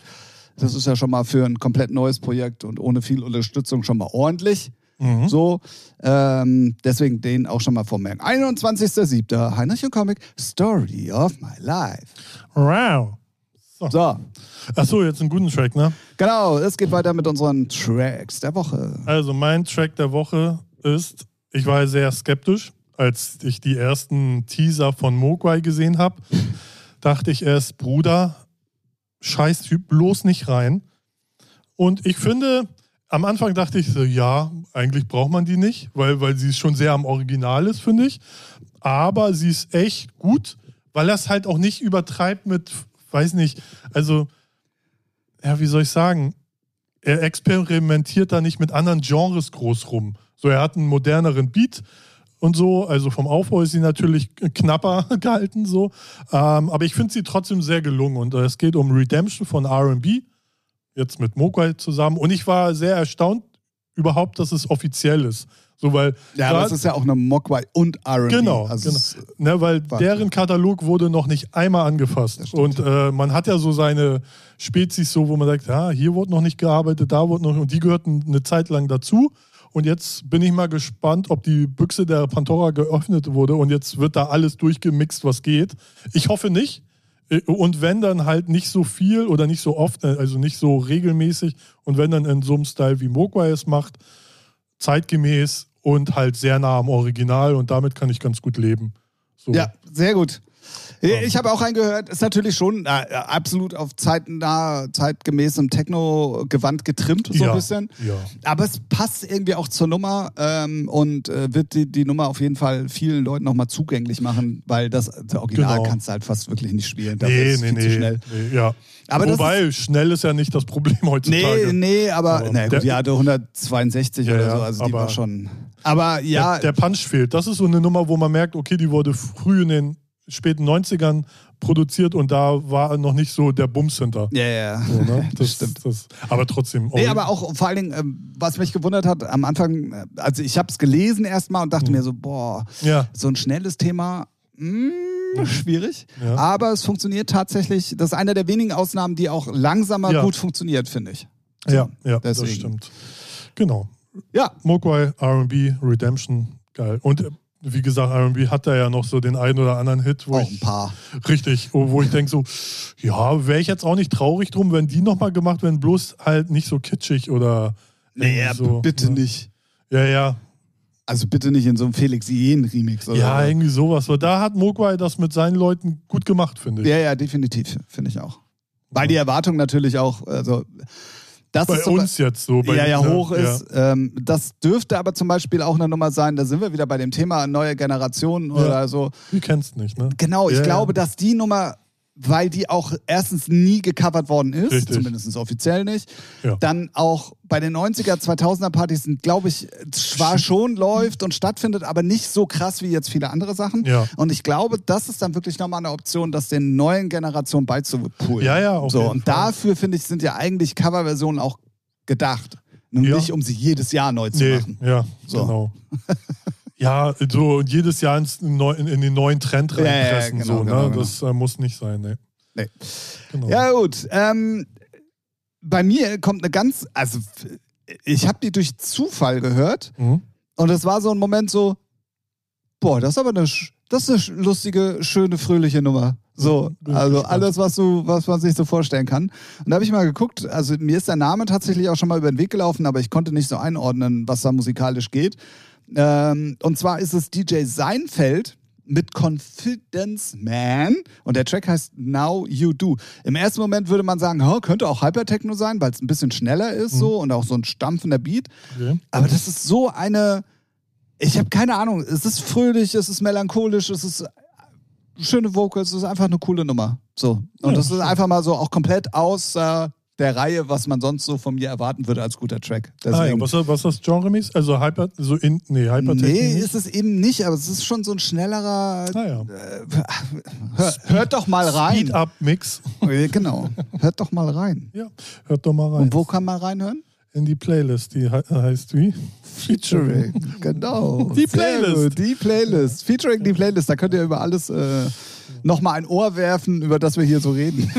Das ist ja schon mal für ein komplett neues Projekt und ohne viel Unterstützung schon mal ordentlich. Mhm. So, ähm, deswegen den auch schon mal vormerken. 21.07. Heinrich und Comic Story of My Life. Wow. So, Achso, jetzt einen guten Track, ne? genau, es geht weiter mit unseren Tracks der Woche. Also mein Track der Woche ist, ich war sehr skeptisch, als ich die ersten Teaser von Mogwai gesehen habe. dachte ich erst, Bruder, scheiß Typ, bloß nicht rein. Und ich finde, am Anfang dachte ich so, ja, eigentlich braucht man die nicht, weil, weil sie schon sehr am Original ist, finde ich. Aber sie ist echt gut, weil er es halt auch nicht übertreibt mit, weiß nicht, also, ja, wie soll ich sagen, er experimentiert da nicht mit anderen Genres groß rum. So, er hat einen moderneren Beat und so, also vom Aufbau ist sie natürlich knapper (laughs) gehalten, so. Ähm, aber ich finde sie trotzdem sehr gelungen und äh, es geht um Redemption von RB, jetzt mit Mokwai zusammen. Und ich war sehr erstaunt überhaupt, dass es offiziell ist. So, weil Ja, grad- es ist ja auch eine Mogwai und R&B. Genau, also genau. Ne, weil Warte. deren Katalog wurde noch nicht einmal angefasst. Und äh, man hat ja so seine Spezies so, wo man sagt, ja, hier wurde noch nicht gearbeitet, da wurde noch, und die gehörten eine Zeit lang dazu. Und jetzt bin ich mal gespannt, ob die Büchse der Pandora geöffnet wurde und jetzt wird da alles durchgemixt, was geht. Ich hoffe nicht. Äh, Und wenn dann halt nicht so viel oder nicht so oft, äh, also nicht so regelmäßig und wenn dann in so einem Style wie Mogwai es macht, zeitgemäß und halt sehr nah am Original und damit kann ich ganz gut leben. So. Ja, sehr gut. Ich habe auch reingehört, ist natürlich schon äh, absolut auf zeitnah, zeitgemäßem Techno-Gewand getrimmt, so ja, ein bisschen. Ja. Aber es passt irgendwie auch zur Nummer ähm, und äh, wird die, die Nummer auf jeden Fall vielen Leuten nochmal zugänglich machen, weil das, das Original Genau. kannst du halt fast wirklich nicht spielen. Dafür Nee, ist nee, viel nee, zu schnell. nee. Ja. Aber Wobei, schnell ist ja nicht das Problem (laughs) heutzutage. Nee, nee, aber, Aber na gut, der- die hatte 162 Ja, oder so, also die war schon. Aber ja, Der, der Punch fehlt. Das ist so eine Nummer, wo man merkt, okay, die wurde früh in den späten 90ern produziert und da war noch nicht so der Bums hinter. ja, ja, So, (laughs) ne? das stimmt. Das, aber trotzdem. Nee, aber auch vor allen Dingen, ähm, was mich gewundert hat, am Anfang, äh, also ich habe es gelesen erstmal und Hm. dachte mir so, boah, Ja, so ein schnelles Thema, mh, schwierig. Ja. Aber es funktioniert tatsächlich. Das ist einer der wenigen Ausnahmen, die auch langsamer Ja. gut funktioniert, finde ich. So, ja, ja das stimmt. Genau. Ja, Mogwai, RB, Redemption, geil. Und äh, wie gesagt, RB hat da ja noch so den einen oder anderen Hit, wo auch ein ich paar. richtig, wo ich denke so, ja, wäre ich jetzt auch nicht traurig drum, wenn die nochmal gemacht werden, bloß halt nicht so kitschig oder Nee, irgendwie so. bitte ja. nicht. Ja, ja. Also bitte nicht in so einem Felix Jen-Remix oder Ja, irgendwie sowas. Aber da hat Mogwai das mit seinen Leuten gut gemacht, finde ich. Ja, ja, definitiv, finde ich auch. Weil die Erwartung natürlich auch, also das bei ist so, uns jetzt so. Bei, ja, ja, hoch ist. Ähm, das dürfte aber zum Beispiel auch eine Nummer sein, da sind wir wieder bei dem Thema neue Generation oder so. Du kennst nicht, ne? Genau, ich Ja, glaube, ja. dass die Nummer, weil die auch erstens nie gecovert worden ist, Richtig. zumindest offiziell nicht, Ja. dann auch bei den 90er, 2000er Partys sind, glaube ich, zwar schon läuft und stattfindet, aber nicht so krass wie jetzt viele andere Sachen. Ja. Und ich glaube, das ist dann wirklich nochmal eine Option, das den neuen Generationen beizupulen. Ja, ja, auf So, und Fall. dafür, finde ich, sind ja eigentlich Coverversionen auch gedacht. Nun Ja. nicht, um sie jedes Jahr neu zu Nee, machen. ja, So. genau. (laughs) ja, so und jedes Jahr in, in den neuen Trend Ja, ja, reinpressen, genau, so, genau, ne? genau. Das äh, muss nicht sein, ne? Nee. Genau. Ja, gut. Ähm, bei mir kommt eine ganz, also ich habe die durch Zufall gehört Mhm. und es war so ein Moment so, boah, das ist aber eine, das ist eine lustige, schöne, fröhliche Nummer. So, also alles, was du, was man sich so vorstellen kann. Und da habe ich mal geguckt, also mir ist der Name tatsächlich auch schon mal über den Weg gelaufen, aber ich konnte nicht so einordnen, was da musikalisch geht. Ähm, und zwar ist es DJ Seinfeld mit Confidence Man und der Track heißt Now You Do. Im ersten Moment würde man sagen, "Hä, könnte auch Hypertechno sein, weil es ein bisschen schneller ist so und auch so ein stampfender Beat. Okay. Aber das ist so eine. Ich habe keine Ahnung. Es ist fröhlich, es ist melancholisch, es ist schöne Vocals, es ist einfach eine coole Nummer. So. Und Ja, das ist einfach mal so auch komplett außer der Reihe, was man sonst so von mir erwarten würde als guter Track. Ah, ja, was, was ist das Genre-mäßig? Also Hyper, so in, nee, Hypertechnik. nee, nicht? ist es eben nicht, aber es ist schon so ein schnellerer. Ah, ja. Hör, hört doch mal rein. Speed-Up-Mix. Genau. Hört doch mal rein. Ja, hört doch mal rein. Und wo kann man reinhören? In die Playlist, die he heißt wie? Featuring, genau. Die Playlist. Die Playlist. Featuring die Playlist. Da könnt ihr über alles äh, nochmal ein Ohr werfen, über das wir hier so reden.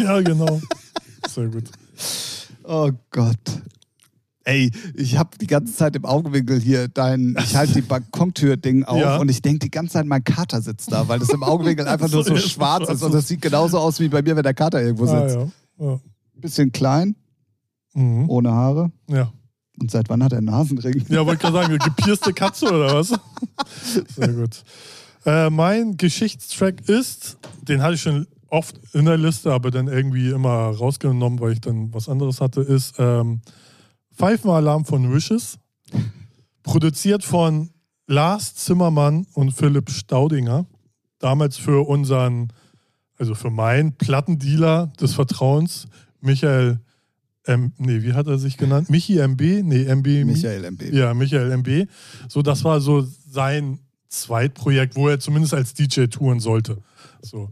Ja, genau. (laughs) Sehr gut. Oh Gott. Ey, ich habe die ganze Zeit im Augenwinkel hier dein, ich halte die Balkontür-Ding auf Ja. und ich denke die ganze Zeit, mein Kater sitzt da, weil das im Augenwinkel einfach nur (laughs) so schwarz ist und das sieht genauso aus wie bei mir, wenn der Kater irgendwo Ah, sitzt. ja. Ja. Bisschen klein, Mhm. ohne Haare. ja. Und seit wann hat er einen Nasenring? Ja, wollte gerade sagen, gepierste Katze oder was? (laughs) Sehr gut. Äh, mein Geschichtstrack ist, den hatte ich schon oft in der Liste, aber dann irgendwie immer rausgenommen, weil ich dann was anderes hatte, ist ähm, Pfeifenalarm von Wishes. Produziert von Lars Zimmermann und Philipp Staudinger. Damals für unseren, also für meinen Plattendealer des Vertrauens, Michael, ähm, nee, wie hat er sich genannt? Michi MB? Nee, MB. Michael MB. Ja, Michael MB. So, das war so sein Zweitprojekt, wo er zumindest als DJ touren sollte. So.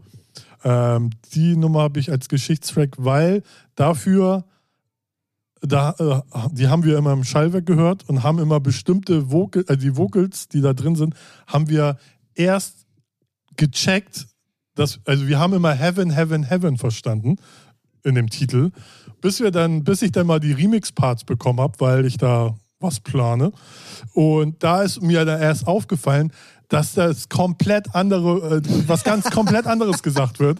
Ähm, die Nummer habe ich als Geschichtstrack, weil dafür, da, äh, die haben wir immer im Schallwerk gehört und haben immer bestimmte Vocal, äh, die Vocals, die da drin sind, haben wir erst gecheckt, dass, also wir haben immer Heaven, Heaven, Heaven verstanden in dem Titel, bis wir dann, bis ich dann mal die Remix-Parts bekommen habe, weil ich da was plane. Und da ist mir dann erst aufgefallen, dass das komplett andere, äh, was ganz komplett anderes gesagt wird.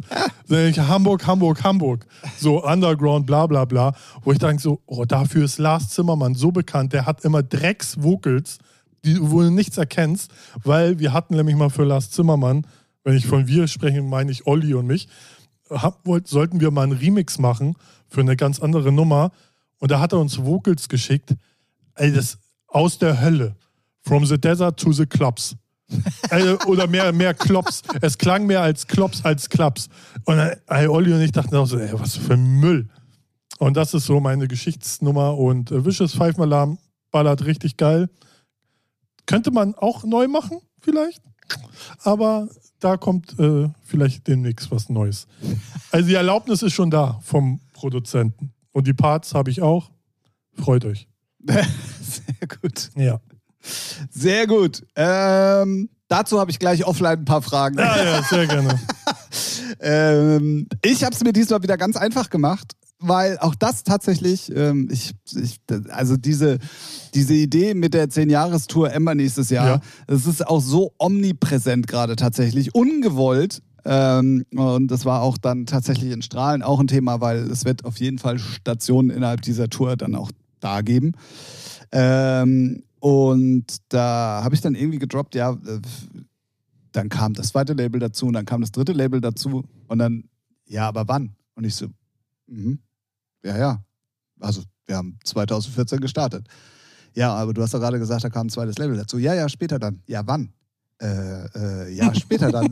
Nämlich Hamburg, Hamburg, Hamburg. So Underground, bla bla bla. Wo ich denke so, oh, dafür ist Lars Zimmermann so bekannt, der hat immer Drecks-Vocals, die, du nichts erkennst, weil wir hatten nämlich mal für Lars Zimmermann, wenn ich von wir spreche, meine ich Olli und mich, hab, wollt, sollten wir mal einen Remix machen für eine ganz andere Nummer. Und da hat er uns Vocals geschickt. Ey, das aus der Hölle. From the desert to the clubs. Ey, oder mehr, mehr Klops. Es klang mehr als Klops als Klaps. Und ey, Olli und ich dachten auch so, ey, was für ein Müll. Und das ist so meine Geschichtsnummer. Und äh, Vicious Five Alarm ballert richtig geil. Könnte man auch neu machen, vielleicht. Aber da kommt äh, vielleicht demnächst was Neues. Also die Erlaubnis ist schon da vom Produzenten. Und die Parts habe ich auch. Freut euch. (laughs) Sehr gut. Ja. Sehr gut. Ähm, dazu habe ich gleich offline ein paar Fragen. Ja, ja, sehr gerne. (laughs) Ähm, ich habe es mir diesmal wieder ganz einfach gemacht, weil auch das tatsächlich, ähm, ich, ich, also diese, diese Idee mit der 10-Jahres-Tour Ember nächstes Jahr, Ja. das ist auch so omnipräsent gerade tatsächlich, ungewollt. Ähm, und das war auch dann tatsächlich in Strahlen auch ein Thema, weil es wird auf jeden Fall Stationen innerhalb dieser Tour dann auch da geben. Ähm, und da habe ich dann irgendwie gedroppt, ja, äh, dann kam das zweite Label dazu und dann kam das dritte Label dazu und dann, ja, aber wann? Und ich so, mhm. ja, ja. Also, wir haben 2014 gestartet. Ja, aber du hast doch gerade gesagt, da kam ein zweites Label dazu. Ja, ja, später dann. Ja, wann? Äh, äh, ja, später dann. (laughs)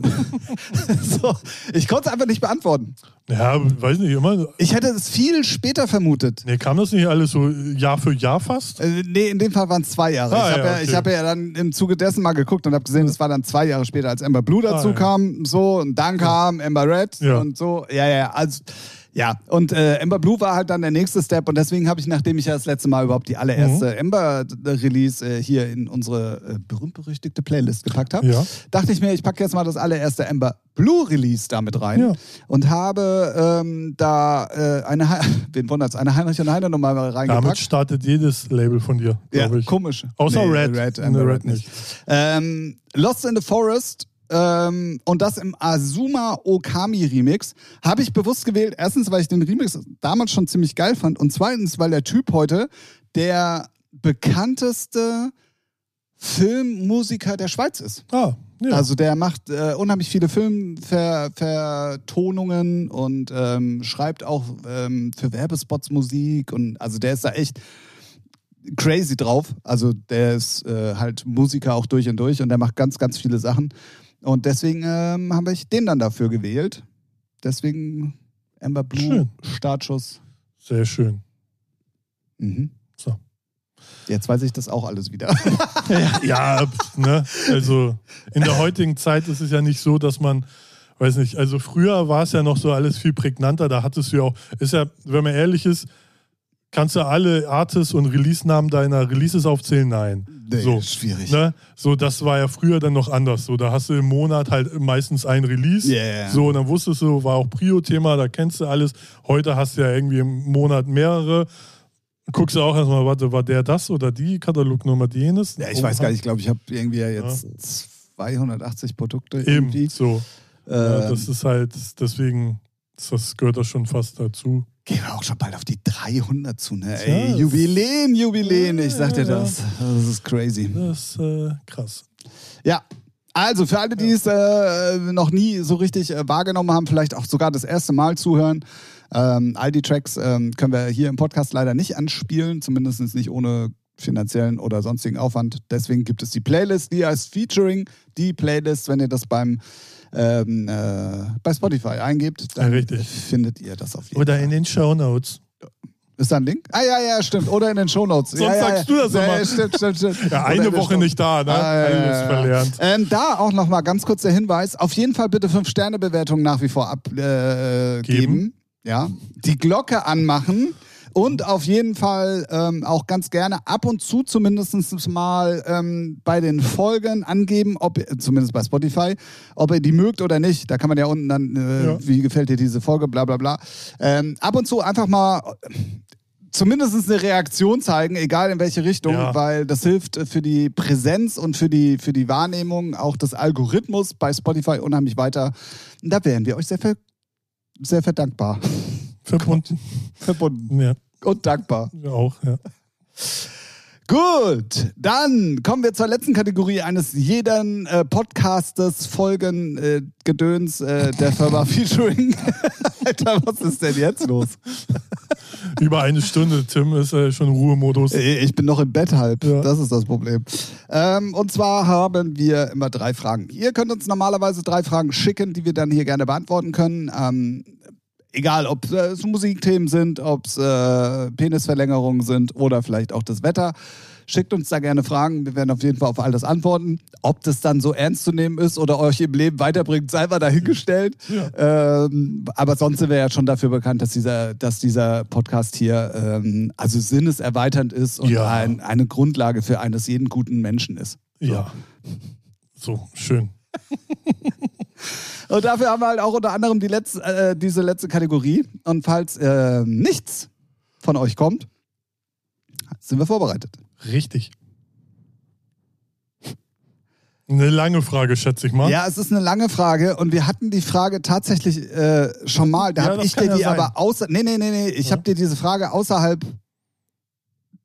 so, ich konnte es einfach nicht beantworten. Ja, weiß nicht, immer. Ich hätte es viel später vermutet. Nee, kam das nicht alles so Jahr für Jahr fast? Äh, nee, in dem Fall waren es zwei Jahre. Ah, ich habe ja, ja, okay. ich hab ja dann im Zuge dessen mal geguckt und habe gesehen, es war dann zwei Jahre später, als Amber Blue dazu Ah, ja. kam. So, und dann kam Amber Red und so. Ja, ja, also Ja, und äh, Ember Blue war halt dann der nächste Step und deswegen habe ich, nachdem ich ja das letzte Mal überhaupt die allererste Mhm. Ember-Release äh, hier in unsere äh, berühmt-berüchtigte Playlist gepackt habe, Ja. dachte ich mir, ich packe jetzt mal das allererste Ember Blue-Release damit rein Ja. und habe ähm, da äh, eine, He- (laughs) wen wundert's, eine Heinrich und Heine Nummer Damit reingepackt. startet jedes Label von dir, Ja, glaube ich. komisch. Außer Nee, Red. Red, Nee, Amber Red Red nicht. Ähm, Lost in the Forest ähm, und das im Azuma Okami Remix habe ich bewusst gewählt. Erstens, weil ich den Remix damals schon ziemlich geil fand und zweitens, weil der Typ heute der bekannteste Filmmusiker der Schweiz ist. Ah, ja. Also der macht äh, unheimlich viele Filmvertonungen und ähm, schreibt auch ähm, für Werbespots Musik und also der ist da echt crazy drauf. Also der ist äh, halt Musiker auch durch und durch und der macht ganz, ganz viele Sachen. Und deswegen ähm, habe ich den dann dafür gewählt. Deswegen Amber Blue, Schön. Startschuss. Sehr schön. Mhm. So. Jetzt weiß ich das auch alles wieder. (laughs) Ja, ne? Also in der heutigen Zeit ist es ja nicht so, dass man, weiß nicht, also früher war es ja noch so alles viel prägnanter. Da hattest du ja auch, ist ja, wenn man ehrlich ist, kannst du alle Artists und Release-Namen deiner Releases aufzählen? Nein. so, schwierig. Ne? So, das war ja früher dann noch anders. So, da hast du im Monat halt meistens ein Release. Yeah. So, und dann wusstest du, war auch Prio-Thema, da kennst du alles. Heute hast du ja irgendwie im Monat mehrere. Guckst du auch erstmal, warte, war der das oder die Katalognummer die jenes? Ja, ich weiß gar nicht, ich glaube, ich habe irgendwie ja jetzt 280 Produkte Eben, irgendwie. so. Ja, Ähm, das ist halt, deswegen, das gehört da schon fast dazu. Gehen wir auch schon bald auf die 300 zu, ne? Tja, Ey, Jubiläen, Jubiläen, ich sag dir Ja, ja. das. Das ist crazy. Das ist äh, krass. Ja. Also für alle, die es äh, noch nie so richtig äh, wahrgenommen haben, vielleicht auch sogar das erste Mal zuhören, ähm, all die Tracks ähm, können wir hier im Podcast leider nicht anspielen, zumindest nicht ohne finanziellen oder sonstigen Aufwand. Deswegen gibt es die Playlist, die heißt Featuring. Die Playlist, wenn ihr das beim ähm, äh, bei Spotify eingebt, dann Ja, richtig. findet ihr das auf jeden Oder Fall. in den Show Notes. Ist da ein Link? Ah ja, ja, stimmt. Oder in den Shownotes. Sonst ja, sagst ja. du das ja, immer. ja, stimmt, stimmt, stimmt. Ja, Oder eine Woche nicht da, ne? Ah, ja, verlernt. Ähm, da auch nochmal ganz kurz der Hinweis: Auf jeden Fall bitte 5-Sterne-Bewertungen nach wie vor abgeben. Äh. Ja. Die Glocke anmachen. Und auf jeden Fall ähm, auch ganz gerne ab und zu zumindest mal ähm, bei den Folgen angeben, ob zumindest bei Spotify, ob ihr die mögt oder nicht. Da kann man ja unten dann, äh, Ja. wie gefällt dir diese Folge, bla bla bla. Ähm, ab und zu einfach mal zumindest eine Reaktion zeigen, egal in welche Richtung, Ja. weil das hilft äh, für die Präsenz und für die, für die Wahrnehmung auch des Algorithmus bei Spotify unheimlich weiter. Da wären wir euch sehr, sehr verdankbar. Verbunden. Verbunden Ja, und dankbar. ja, auch, ja. Gut, dann kommen wir zur letzten Kategorie eines jeden äh, Podcastes, Folgen, äh, Gedöns äh, der Firma (laughs) Featuring. (laughs) Alter, was ist denn jetzt los? Über eine Stunde, Tim, ist äh, schon Ruhemodus. Äh, Ich bin noch im Bett halb. Ja. Das ist das Problem. Ähm, und zwar haben wir immer drei Fragen. Ihr könnt uns normalerweise drei Fragen schicken, die wir dann hier gerne beantworten können. Ähm, egal, ob es Musikthemen sind, ob es äh, Penisverlängerungen sind oder vielleicht auch das Wetter. Schickt uns da gerne Fragen. Wir werden auf jeden Fall auf alles antworten. Ob das dann so ernst zu nehmen ist oder euch im Leben weiterbringt, sei mal dahingestellt. Ähm, aber sonst sind wir ja schon dafür bekannt, dass dieser, dass dieser Podcast hier ähm, also sinneserweiternd ist und Ja. ein, eine Grundlage für eines jeden guten Menschen ist. Ja. So, schön. (laughs) Und dafür haben wir halt auch unter anderem die letzte, äh, diese letzte Kategorie. Und falls äh, nichts von euch kommt, sind wir vorbereitet. Richtig. Eine lange Frage, schätze ich mal. Ja, es ist eine lange Frage und wir hatten die Frage tatsächlich äh, schon mal. Da Ja, habe ich dir ja die sein. aber außer. Nee, nee, nee, nee. Ich Ja. habe dir diese Frage außerhalb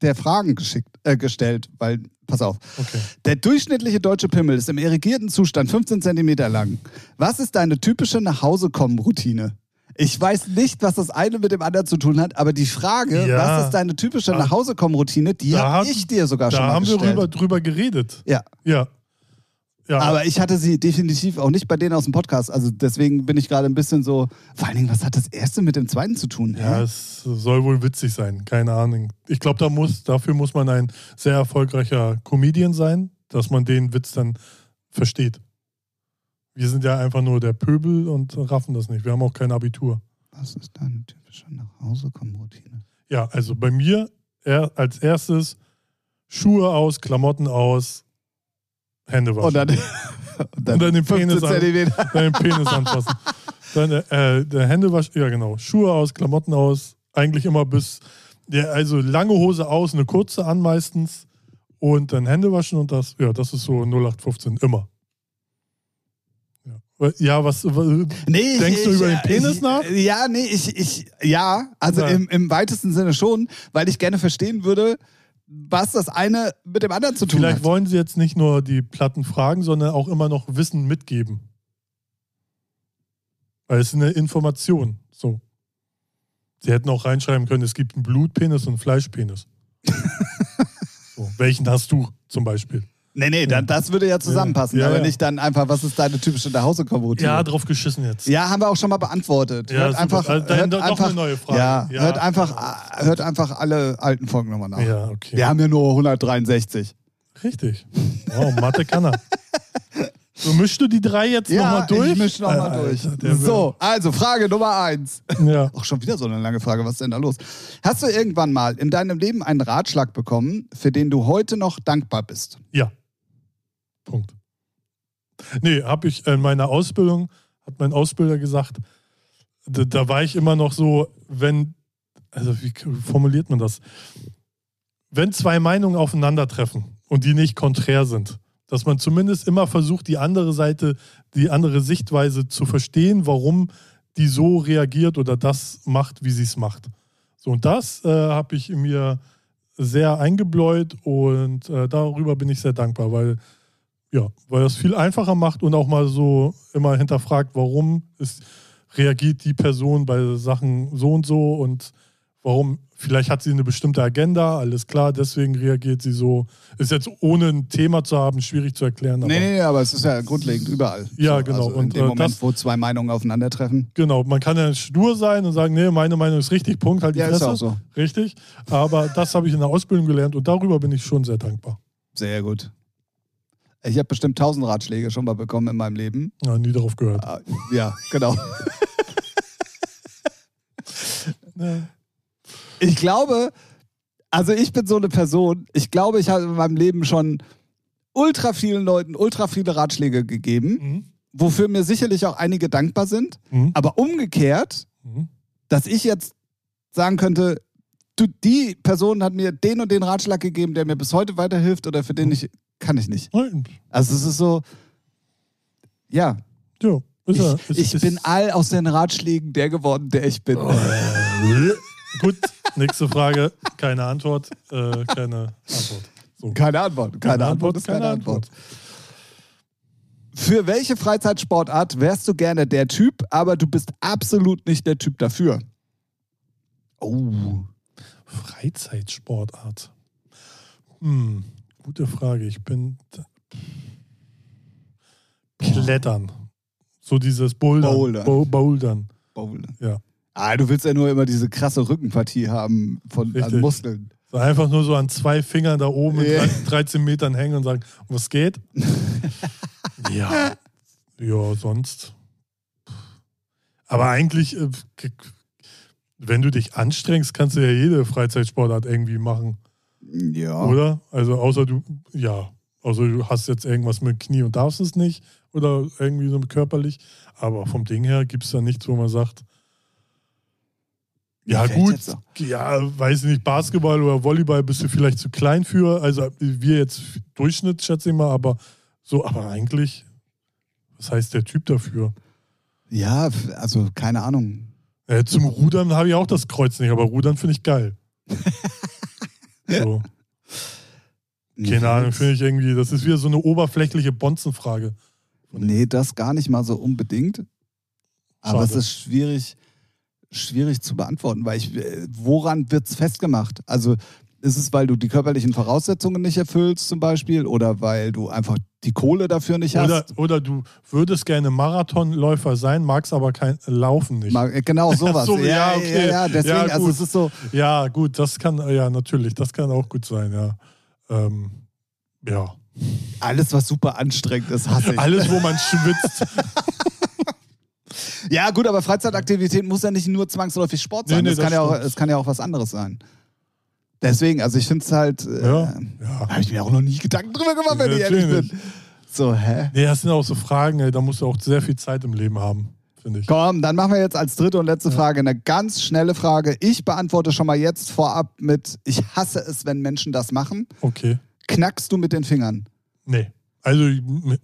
der Fragen geschickt, äh, gestellt, weil, pass auf. Okay. Der durchschnittliche deutsche Pimmel ist im irrigierten Zustand 15 Zentimeter lang. Was ist deine typische Nachhausekommen-Routine? Ich weiß nicht, was das eine mit dem anderen zu tun hat, aber die Frage, Ja. was ist deine typische Da- Nachhausekommen-Routine, die da habe hab- ich dir sogar schon Da mal haben wir gestellt. rüber, drüber geredet. Ja, Ja. Ja, aber ich hatte sie definitiv auch nicht bei denen aus dem Podcast. Also deswegen bin ich gerade ein bisschen so. Vor allen Dingen, was hat das erste mit dem zweiten zu tun? ja, Hä? es soll wohl witzig sein. Keine Ahnung. Ich glaube, da muss, dafür muss man ein sehr erfolgreicher Comedian sein, dass man den Witz dann versteht. Wir sind ja einfach nur der Pöbel und raffen das nicht. Wir haben auch kein Abitur. Was ist deine typische Nachhausekommen-Routine? Ja, also bei mir er, als erstes Schuhe aus, Klamotten aus, Hände waschen. Und dann, (laughs) Und dann den 15 Penis an-. Deinen Penis anfassen. (laughs) Dann äh, der Händewasch, ja genau. Schuhe aus, Klamotten aus, eigentlich immer bis, ja, also lange Hose aus, eine kurze an meistens und dann Hände waschen und das, ja, das ist so 0815, immer. Ja, was, was Nee, Denkst du über den ich, Penis ich, nach? Ja, nee, ich, ich, ja, also Ja. Im, im weitesten Sinne schon, weil ich gerne verstehen würde, was das eine mit dem anderen zu tun vielleicht hat. wollen sie jetzt nicht nur die Platten fragen, sondern auch immer noch Wissen mitgeben. Weil es ist eine Information, so. Sie hätten auch reinschreiben können, es gibt einen Blutpenis und einen Fleischpenis. (laughs) so, welchen hast du zum Beispiel? Nee, nee, dann, das würde ja zusammenpassen, Ja, aber ja. nicht dann einfach, was ist deine typische Nachhausekommen-Routine? Ja, drauf geschissen jetzt. Ja, haben wir auch schon mal beantwortet. Ja, hört super. einfach, Also dann hört noch einfach, eine neue Frage. Ja, Ja. Hört, einfach, hört einfach alle alten Folgen nochmal nach. Ja, okay. Wir haben ja nur 163. Richtig. Wow, Mathe kann er. (laughs) So, mischst du die drei jetzt Ja, nochmal durch? ich mische nochmal Alter, durch. So, also Frage Nummer eins. Ja. Auch schon wieder so eine lange Frage. Was ist denn da los? Hast du irgendwann mal in deinem Leben einen Ratschlag bekommen, für den du heute noch dankbar bist? Ja. Punkt. Nee, habe ich in meiner Ausbildung, hat mein Ausbilder gesagt, da, da war ich immer noch so, wenn, also wie formuliert man das? Wenn zwei Meinungen aufeinandertreffen und die nicht konträr sind, dass man zumindest immer versucht, die andere Seite, die andere Sichtweise zu verstehen, warum die so reagiert oder das macht, wie sie es macht. So, und das äh, habe ich mir sehr eingebläut und äh, darüber bin ich sehr dankbar, weil ja, weil das viel einfacher macht und auch mal so immer hinterfragt, warum ist, reagiert die Person bei Sachen so und so und warum, vielleicht hat sie eine bestimmte Agenda, alles klar, deswegen reagiert sie so. Ist jetzt ohne ein Thema zu haben, schwierig zu erklären. Aber Nee, nee, nee, aber es ist ja grundlegend überall. Ja, genau. Also in Und, dem äh, Moment, das- wo zwei Meinungen aufeinandertreffen. Genau, man kann ja stur sein und sagen, nee, meine Meinung ist richtig, Punkt, halt die Ja, ist Fresse. auch so. Richtig. Aber das habe ich in der Ausbildung gelernt und darüber bin ich schon sehr dankbar. Sehr gut. Ich habe bestimmt tausend Ratschläge schon mal bekommen in meinem Leben. Ja, nie darauf gehört. Ah, Ja, genau. (laughs) Ich glaube, also ich bin so eine Person, ich glaube, ich habe in meinem Leben schon ultra vielen Leuten ultra viele Ratschläge gegeben, Mhm. wofür mir sicherlich auch einige dankbar sind. Mhm. Aber umgekehrt, Mhm. dass ich jetzt sagen könnte, du, die Person hat mir den und den Ratschlag gegeben, der mir bis heute weiterhilft oder für den ich, kann ich nicht. Nein. Also es ist so, ja, Ja, ist ich, ist, ich ist, bin all aus den Ratschlägen der geworden, der ich bin. (laughs) Gut, nächste Frage. Keine Antwort. Äh, keine Antwort. So. Keine Antwort. Keine, Antwort ist keine, Antwort. Für welche Freizeitsportart wärst du gerne der Typ, aber du bist absolut nicht der Typ dafür? Oh. Freizeitsportart. Hm, gute Frage. Ich bin. Klettern. So dieses Bouldern. Bouldern. Bo Bouldern. Bowlen. Ja. Ah, du willst ja nur immer diese krasse Rückenpartie haben von an. Muskeln. So einfach nur so an zwei Fingern da oben Ja. in 13 Metern hängen und sagen, was geht? (laughs) ja. Ja, sonst. Aber eigentlich, äh, wenn du dich anstrengst, kannst du ja jede Freizeitsportart irgendwie machen, Ja. oder? Also außer du, ja, außer du hast jetzt irgendwas mit Knie und darfst es nicht oder irgendwie so körperlich. Aber vom Ding her gibt es da nichts, wo man sagt, ja gut, ja, weiß nicht, Basketball oder Volleyball bist du vielleicht zu klein für. Also wir jetzt Durchschnitt, schätze ich mal, aber so, aber eigentlich, was heißt der Typ dafür? Ja, also keine Ahnung. Äh, zum Rudern habe ich auch das Kreuz nicht, aber Rudern finde ich geil. (laughs) so, (laughs) keine Ahnung, finde ich irgendwie, das ist wieder so eine oberflächliche Bonzenfrage. Nee, das gar nicht mal so unbedingt. Aber Schade. es ist schwierig, schwierig zu beantworten, weil ich, äh, woran wird es festgemacht? Also ist es, weil du die körperlichen Voraussetzungen nicht erfüllst zum Beispiel oder weil du einfach die Kohle dafür nicht Oder, hast? oder du würdest gerne Marathonläufer sein, magst aber kein Laufen nicht. Äh, genau (laughs) sowas. So, ja, ja, okay. ja, ja, deswegen, Ja, also gut. es ist so, Ja, gut, das kann, ja, natürlich, das kann auch gut sein, ja. Ähm, ja. alles, was super anstrengend ist, hasse ich. Alles, wo man schwitzt. (laughs) Ja, gut, aber Freizeitaktivität muss ja nicht nur zwangsläufig Sport sein. Nee, nee, das, kann das ja auch, es kann ja auch was anderes sein. Deswegen, also ich finde es halt, äh, Ja, ja. habe ich mir auch noch nie Gedanken drüber gemacht, wenn ich ehrlich bin. So, hä? Nee, das sind auch so Fragen, ey, da musst du auch sehr viel Zeit im Leben haben, finde ich. Komm, dann machen wir jetzt als dritte und letzte Frage eine ganz schnelle Frage. Ich beantworte schon mal jetzt vorab mit, ich hasse es, wenn Menschen das machen. Okay. Knackst du mit den Fingern? Nee. Also,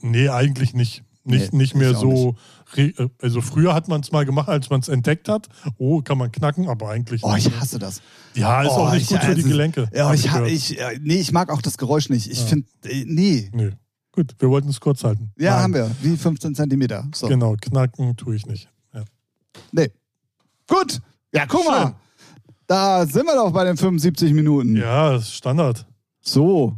nee, eigentlich nicht. Nicht, Nee, nicht mehr so. re- Also, früher hat man es mal gemacht, als man es entdeckt hat. Oh, kann man knacken, aber eigentlich Oh, nicht. ich hasse das. Ja, ist oh, auch nicht ich- gut für die also, Gelenke. Ja, ich, ich, äh, nee, ich mag auch das Geräusch nicht. Ich Ja. finde, äh, nee. Nee. Gut, wir wollten es kurz halten. Ja, Nein. haben wir. Wie 15 Zentimeter. So. Genau, knacken tue ich nicht. Ja. Nee. Gut. Ja, guck Schön. mal. Da sind wir doch bei den 75 Minuten. ja, das ist Standard. So.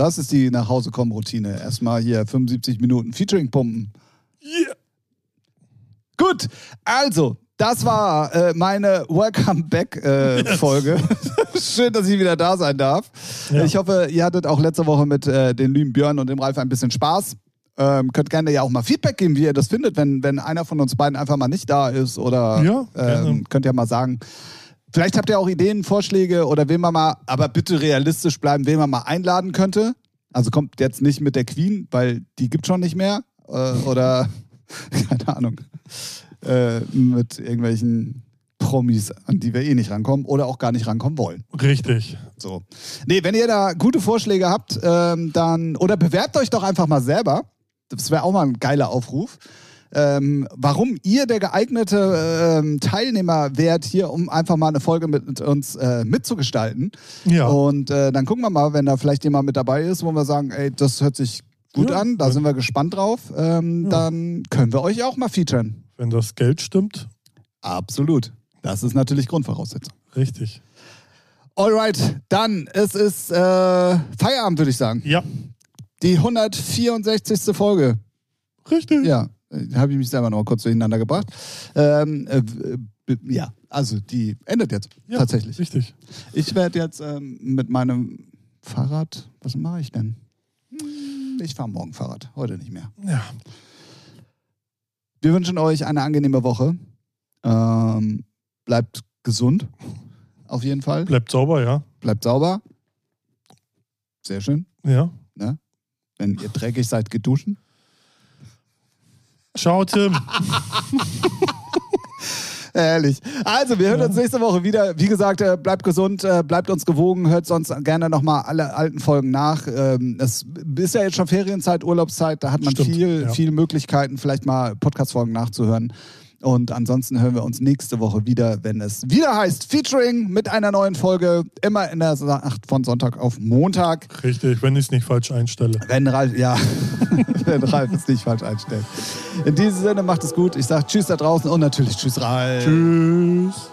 Das ist die nach Hause kommen Routine. Erstmal hier 75 Minuten Featuring pumpen. Yeah. Gut. Also, das war äh, meine Welcome Back äh, Folge. (laughs) Schön, dass ich wieder da sein darf. Ja. Ich hoffe, ihr hattet auch letzte Woche mit äh, den lieben Björn und dem Ralf ein bisschen Spaß. Ähm, könnt gerne ja auch mal Feedback geben, wie ihr das findet, wenn, wenn einer von uns beiden einfach mal nicht da ist. Oder Ja, ähm, könnt ihr mal sagen. Vielleicht habt ihr auch Ideen, Vorschläge oder wen man mal, aber bitte realistisch bleiben, wen man mal einladen könnte. Also kommt jetzt nicht mit der Queen, weil die gibt schon nicht mehr. Äh, oder (laughs) keine Ahnung. Äh, mit irgendwelchen Promis, an die wir eh nicht rankommen oder auch gar nicht rankommen wollen. Richtig. So. Nee, wenn ihr da gute Vorschläge habt, ähm, dann oder bewerbt euch doch einfach mal selber. Das wäre auch mal ein geiler Aufruf. Ähm, warum ihr der geeignete ähm, Teilnehmer wärt, hier, um einfach mal eine Folge mit uns äh, mitzugestalten. Ja. Und äh, dann gucken wir mal, wenn da vielleicht jemand mit dabei ist, wo wir sagen, ey, das hört sich gut Ja. an, da sind wir gespannt drauf. Ähm, Ja. Dann können wir euch auch mal featuren. Wenn das Geld stimmt, Absolut. Das ist natürlich Grundvoraussetzung. richtig. Alright, dann es ist äh, Feierabend, würde ich sagen. Ja, Die 164. Folge. richtig. Ja, habe ich mich selber noch mal kurz durcheinander gebracht. Ähm, äh, ja, also die endet jetzt Ja, tatsächlich. Richtig. Ich werde jetzt ähm, mit meinem Fahrrad, was mache ich denn? Hm, Ich fahre morgen Fahrrad, heute nicht mehr. Ja. Wir wünschen euch eine angenehme Woche. Ähm, bleibt gesund, auf jeden Fall. Bleibt sauber, ja. Bleibt sauber. Sehr schön. Ja. Wenn ihr dreckig seid, geht duschen. Ciao, Tim. (laughs) Ehrlich. Also, wir hören Ja. uns nächste Woche wieder. Wie gesagt, äh, bleibt gesund, äh, bleibt uns gewogen, hört sonst gerne nochmal alle alten Folgen nach. Ähm, Es ist ja jetzt schon Ferienzeit, Urlaubszeit, da hat man Stimmt, viel, ja. viele Möglichkeiten, vielleicht mal Podcast-Folgen nachzuhören. Und ansonsten hören wir uns nächste Woche wieder, wenn es wieder heißt Featuring mit einer neuen Folge, immer in der Nacht von Sonntag auf Montag. Richtig, wenn ich es nicht falsch einstelle. Wenn Ralf, ja, (laughs) wenn Ralf es nicht falsch einstellt. In diesem Sinne, macht es gut. Ich sage Tschüss da draußen und natürlich Tschüss, Ralf. Tschüss.